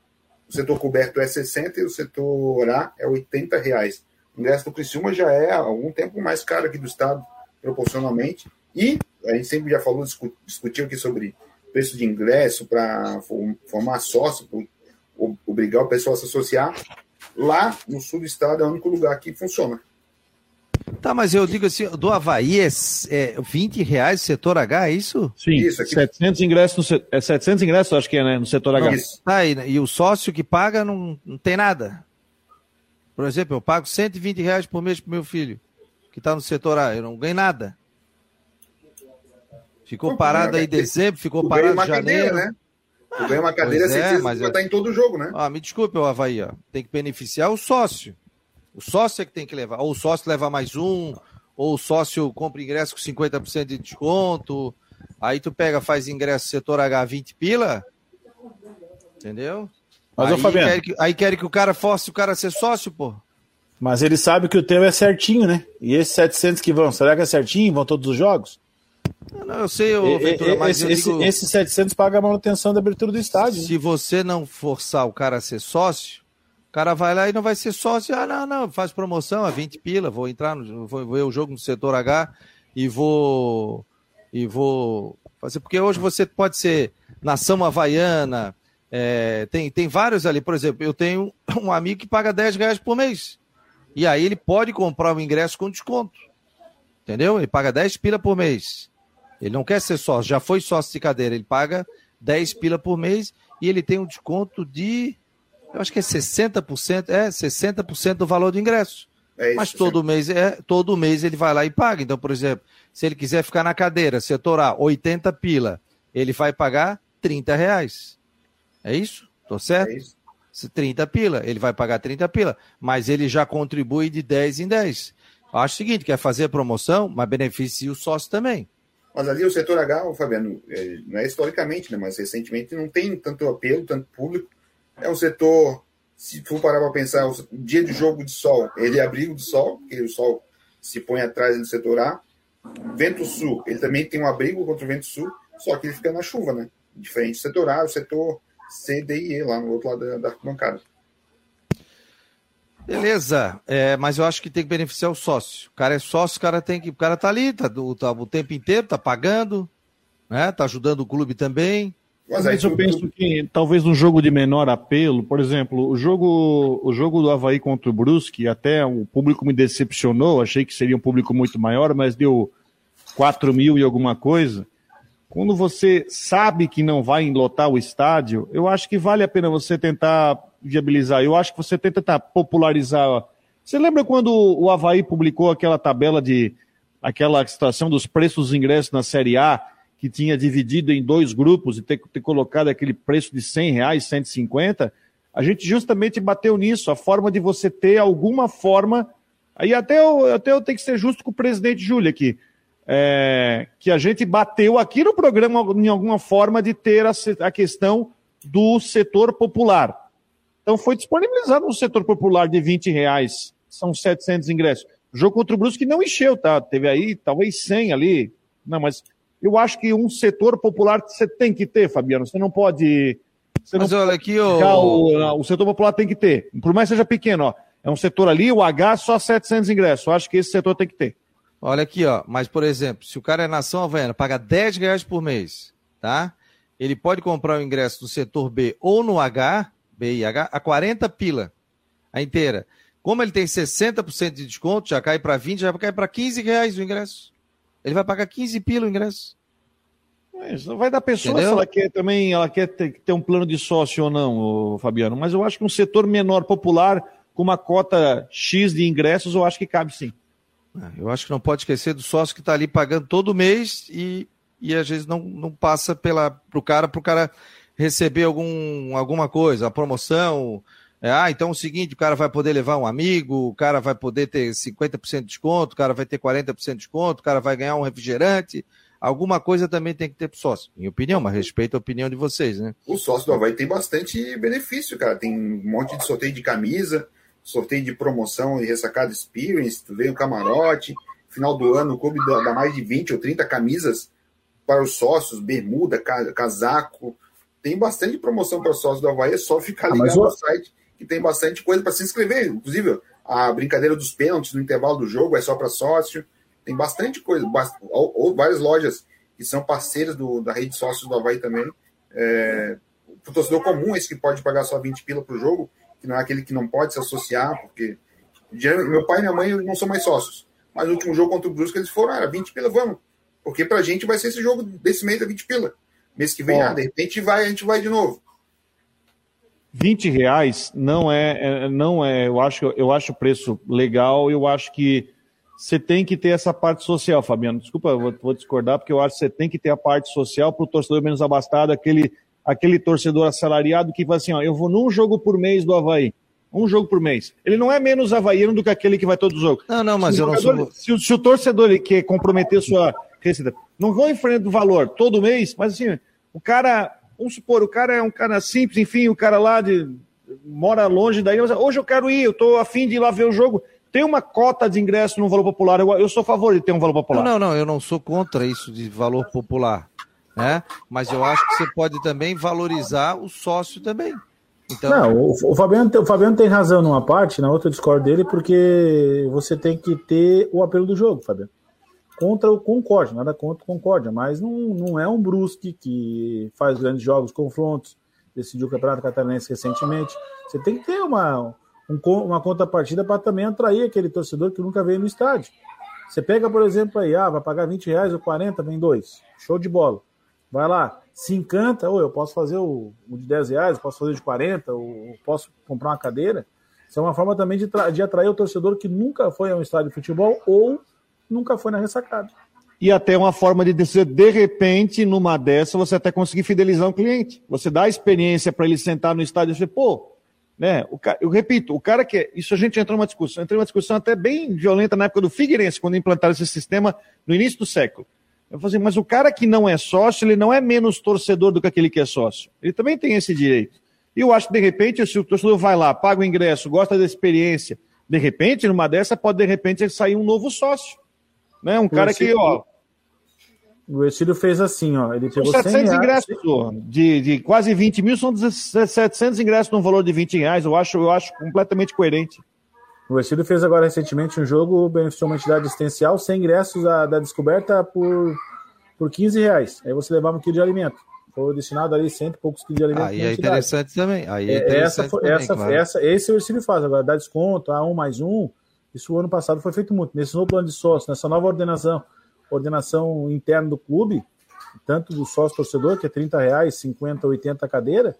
o setor coberto é 60 e o setor A é 80 reais. O ingresso do Criciúma já é há algum tempo mais caro aqui do estado, proporcionalmente. E a gente sempre já falou, discutiu aqui sobre preço de ingresso para formar sócio, obrigar o pessoal a se associar. Lá no sul do estado é o único lugar que funciona. Tá, mas eu digo assim, do Havaí é, é 20 reais setor H, é isso? Sim, isso, aqui... 700 ingressos, no, é 700 ingressos acho que é, né, no setor H. Isso. Tá, e, e, o sócio que paga não, não tem nada. Por exemplo, eu pago 120 reais por mês pro meu filho, que tá no setor A, eu não ganho nada. Ficou parado aí em dezembro, ficou parado em janeiro. Né? Tu ganha uma cadeira, você é, mas vai estar em todo jogo, né? Ah, me desculpe, o Havaí, ó. tem que beneficiar o sócio. O sócio é que tem que levar. Ou o sócio leva mais um, ou o sócio compra ingresso com 50% de desconto. Aí tu pega, faz ingresso setor H 20 pila. Entendeu? Mas, aí, Fabiano... quer que, aí querem que o cara force o cara a ser sócio, pô. Mas ele sabe que o teu é certinho, né? E esses 700 que vão, será que é certinho? Vão todos os jogos? Não, eu sei, ô, Ventura, mas esse, digo... Esses 700 pagam a manutenção da abertura do estádio. Se né? você não forçar o cara a ser sócio, o cara vai lá e não vai ser sócio. Ah, não, não, faz promoção a 20 pila, vou entrar, no, vou ver o jogo no setor H e vou... E vou fazer... Porque hoje você pode ser nação havaiana, é, tem, tem vários ali. Por exemplo, eu tenho um amigo que paga 10 reais por mês. E aí ele pode comprar o ingresso com desconto. Entendeu? Ele paga 10 pila por mês. Ele não quer ser sócio, já foi sócio de cadeira, ele paga 10 pila por mês e ele tem um desconto de, eu acho que é 60%, é 60% do valor do ingresso. É isso, Mas todo sim. mês é, todo mês ele vai lá e paga. Então, por exemplo, se ele quiser ficar na cadeira, setor A, 80 pila, ele vai pagar 30 reais. É isso? Tô certo? É isso. 30 pila, ele vai pagar 30 pila, mas ele já contribui de 10 em 10. Acho o seguinte, quer fazer promoção, mas beneficia o sócio também. Mas ali o setor H, Fabiano, é, não é historicamente, né, mas recentemente não tem tanto apelo, tanto público. É um setor, se for parar para pensar, o dia de jogo de sol, ele é abrigo de sol, porque o sol se põe atrás do setor A. Vento Sul, ele também tem um abrigo contra o vento sul, só que ele fica na chuva, né? Diferente do setor A, o setor C, D e E, lá no outro lado da, da arquibancada. Beleza, é, mas eu acho que tem que beneficiar o sócio. O cara é sócio, o cara tem que. O cara tá ali, tá, tá o tempo inteiro, tá pagando, né? Tá ajudando o clube também. Mas, mas eu penso que talvez um jogo de menor apelo, por exemplo, o jogo, o jogo do Havaí contra o Brusque, até o público me decepcionou, achei que seria um público muito maior, mas deu 4 mil e alguma coisa. Quando você sabe que não vai lotar o estádio, eu acho que vale a pena você tentar viabilizar. Eu acho que você tenta tentar popularizar. Você lembra quando o Havaí publicou aquela tabela de aquela situação dos preços dos ingressos na Série A, que tinha dividido em dois grupos e ter, ter colocado aquele preço de 100 reais, 150? A gente justamente bateu nisso, a forma de você ter alguma forma. Aí até eu, até eu tenho que ser justo com o presidente Júlio aqui. É, que a gente bateu aqui no programa em alguma forma de ter a, a questão do setor popular. Então foi disponibilizado no setor popular de 20 reais. São 700 ingressos. O jogo contra o Brusque não encheu, tá? Teve aí talvez 100 ali. Não, mas eu acho que um setor popular você tem que ter, Fabiano. Você não pode. Você mas não olha aqui, o... o... o setor popular tem que ter. Por mais que seja pequeno, ó. É um setor ali, o H só 700 ingressos. Eu acho que esse setor tem que ter. Olha aqui, ó. Mas, por exemplo, se o cara é nação havaiana, paga 10 reais por mês, tá? Ele pode comprar o ingresso no setor B ou no H, BIH a 40 pila, a inteira. Como ele tem 60% de desconto, já cai para 20, já cai para 15 reais o ingresso. Ele vai pagar 15 pila o ingresso. Mas vai dar pessoa Entendeu? se ela quer também, ela quer ter, ter, um plano de sócio ou não, Fabiano. Mas eu acho que um setor menor popular, com uma cota X de ingressos, eu acho que cabe sim. É, eu acho que não pode esquecer do sócio que está ali pagando todo mês e, e às vezes não, não passa para o cara, para o cara receber algum, alguma coisa, a promoção. É, ah, então é o seguinte, o cara vai poder levar um amigo, o cara vai poder ter 50% de desconto, o cara vai ter 40% de desconto, o cara vai ganhar um refrigerante. Alguma coisa também tem que ter pro sócio, minha opinião, mas respeito a opinião de vocês, né? O sócio do Havaí tem bastante benefício, cara. Tem um monte de sorteio de camisa, sorteio de promoção e ressacado experience, tu vem o camarote, final do ano o clube dá mais de 20 ou 30 camisas para os sócios, bermuda, casaco, tem bastante promoção para sócio do Havaí, é só ficar ah, ligado ah, no site que tem bastante coisa para se inscrever. Inclusive, a brincadeira dos pênaltis no intervalo do jogo é só para sócio. Tem bastante coisa, bast... ou, ou, várias lojas que são parceiras do, da rede sócios do Havaí também. É... O torcedor comum, esse que pode pagar só 20 pila para o jogo, que não é aquele que não pode se associar, porque meu pai e minha mãe não são mais sócios. Mas no último jogo contra o Brusque eles foram, era 20 pila, vamos. Porque pra gente vai ser esse jogo desse mês é 20 pila. Mês que vem, ah, de repente vai, a gente vai de novo. 20 reais não é, é, não é, eu acho, eu acho o preço legal, eu acho que você tem que ter essa parte social, Fabiano. Desculpa, eu vou, vou discordar, porque eu acho que você tem que ter a parte social para o torcedor menos abastado, aquele, aquele torcedor assalariado que vai assim, ó, eu vou num jogo por mês do Havaí. Um jogo por mês. Ele não é menos havaiano do que aquele que vai todos os jogos. Não, não, mas eu não sou... Se, se o torcedor ele quer comprometer sua não vou em frente do valor todo mês, mas assim, o cara, vamos supor, o cara é um cara simples, enfim, o cara lá de mora longe daí, hoje eu quero ir, eu estou afim de ir lá ver o jogo. Tem uma cota de ingresso no valor popular. Eu, eu sou a favor de ter um valor popular. Não, não, eu não sou contra isso de valor popular. Né? Mas eu acho que você pode também valorizar o sócio também. Então... Não, o, o, Fabiano, o Fabiano tem razão numa parte, na outra eu discordo dele, porque você tem que ter o apelo do jogo, Fabiano. Contra o Concórdia, nada contra o Concórdia, mas não, não é um Brusque que faz grandes jogos, confrontos, decidiu o Campeonato Catarinense recentemente. Você tem que ter uma, um, uma contrapartida para também atrair aquele torcedor que nunca veio no estádio. Você pega, por exemplo, aí, ah, vai pagar 20 reais ou 40, vem dois. Show de bola. Vai lá, se encanta, ou eu posso fazer o, o de 10 reais, posso fazer o de 40, ou posso comprar uma cadeira. Isso é uma forma também de, de atrair o torcedor que nunca foi a um estádio de futebol ou nunca foi na ressacada. E até uma forma de dizer, de repente, numa dessa, você até conseguir fidelizar um cliente. Você dá a experiência para ele sentar no estádio e dizer, pô, né? O cara, eu repito, o cara que. Isso a gente entrou numa discussão, entrou numa discussão até bem violenta na época do Figueirense, quando implantaram esse sistema no início do século. Eu falei, assim, mas o cara que não é sócio, ele não é menos torcedor do que aquele que é sócio. Ele também tem esse direito. E eu acho que, de repente, se o torcedor vai lá, paga o ingresso, gosta da experiência, de repente, numa dessa, pode, de repente, sair um novo sócio. Né? Um cara que, ó, o Estílio fez assim, ó. Ele pegou são 700 ingressos, de, de quase 20 mil, são 700 ingressos num valor de 20 reais. Eu acho, eu acho completamente coerente. O Estílio fez agora recentemente um jogo, beneficiou uma entidade assistencial, sem ingressos da, da descoberta por, por 15 reais. Aí você levava um quilo de alimento. Foi destinado ali cento e poucos quilos de alimento. Aí é interessante também. Aí é, é interessante essa, também, essa, claro. essa, esse o Estílio faz. Agora, dá desconto, a um mais um. Isso o ano passado foi feito muito. Nesse novo plano de sócio, nessa nova ordenação ordenação interna do clube, tanto do sócio torcedor, que é 30 reais, 50, 80 cadeira,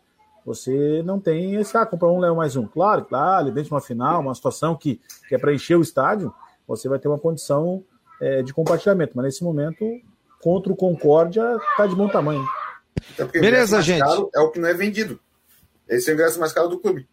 você não tem esse, ah, comprar um, leva mais um. Claro, claro, dentro de uma final, uma situação que, que é para encher o estádio, você vai ter uma condição é, de compartilhamento. Mas nesse momento, contra o Concórdia, está de bom tamanho. Beleza, gente. é o que não é vendido. Esse é o ingresso mais caro do clube.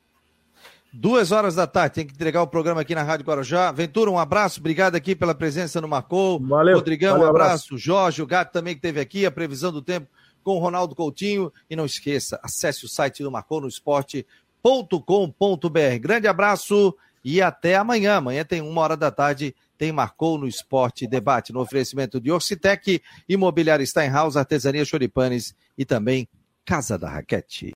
Duas horas da tarde, tem que entregar o programa aqui na Rádio Guarujá. Ventura, um abraço, obrigado aqui pela presença no Marcou. Valeu. Rodrigão, valeu, um abraço. abraço. Jorge, o Gato também que esteve aqui, a previsão do tempo com o Ronaldo Coutinho. E não esqueça, acesse o site do Marcou no esporte.com.br. Grande abraço e até amanhã. Amanhã tem uma hora da tarde, tem Marcou no Esporte Debate, no oferecimento de Orcitec, Imobiliária Steinhaus, Artesania Choripanes e também Casa da Raquete.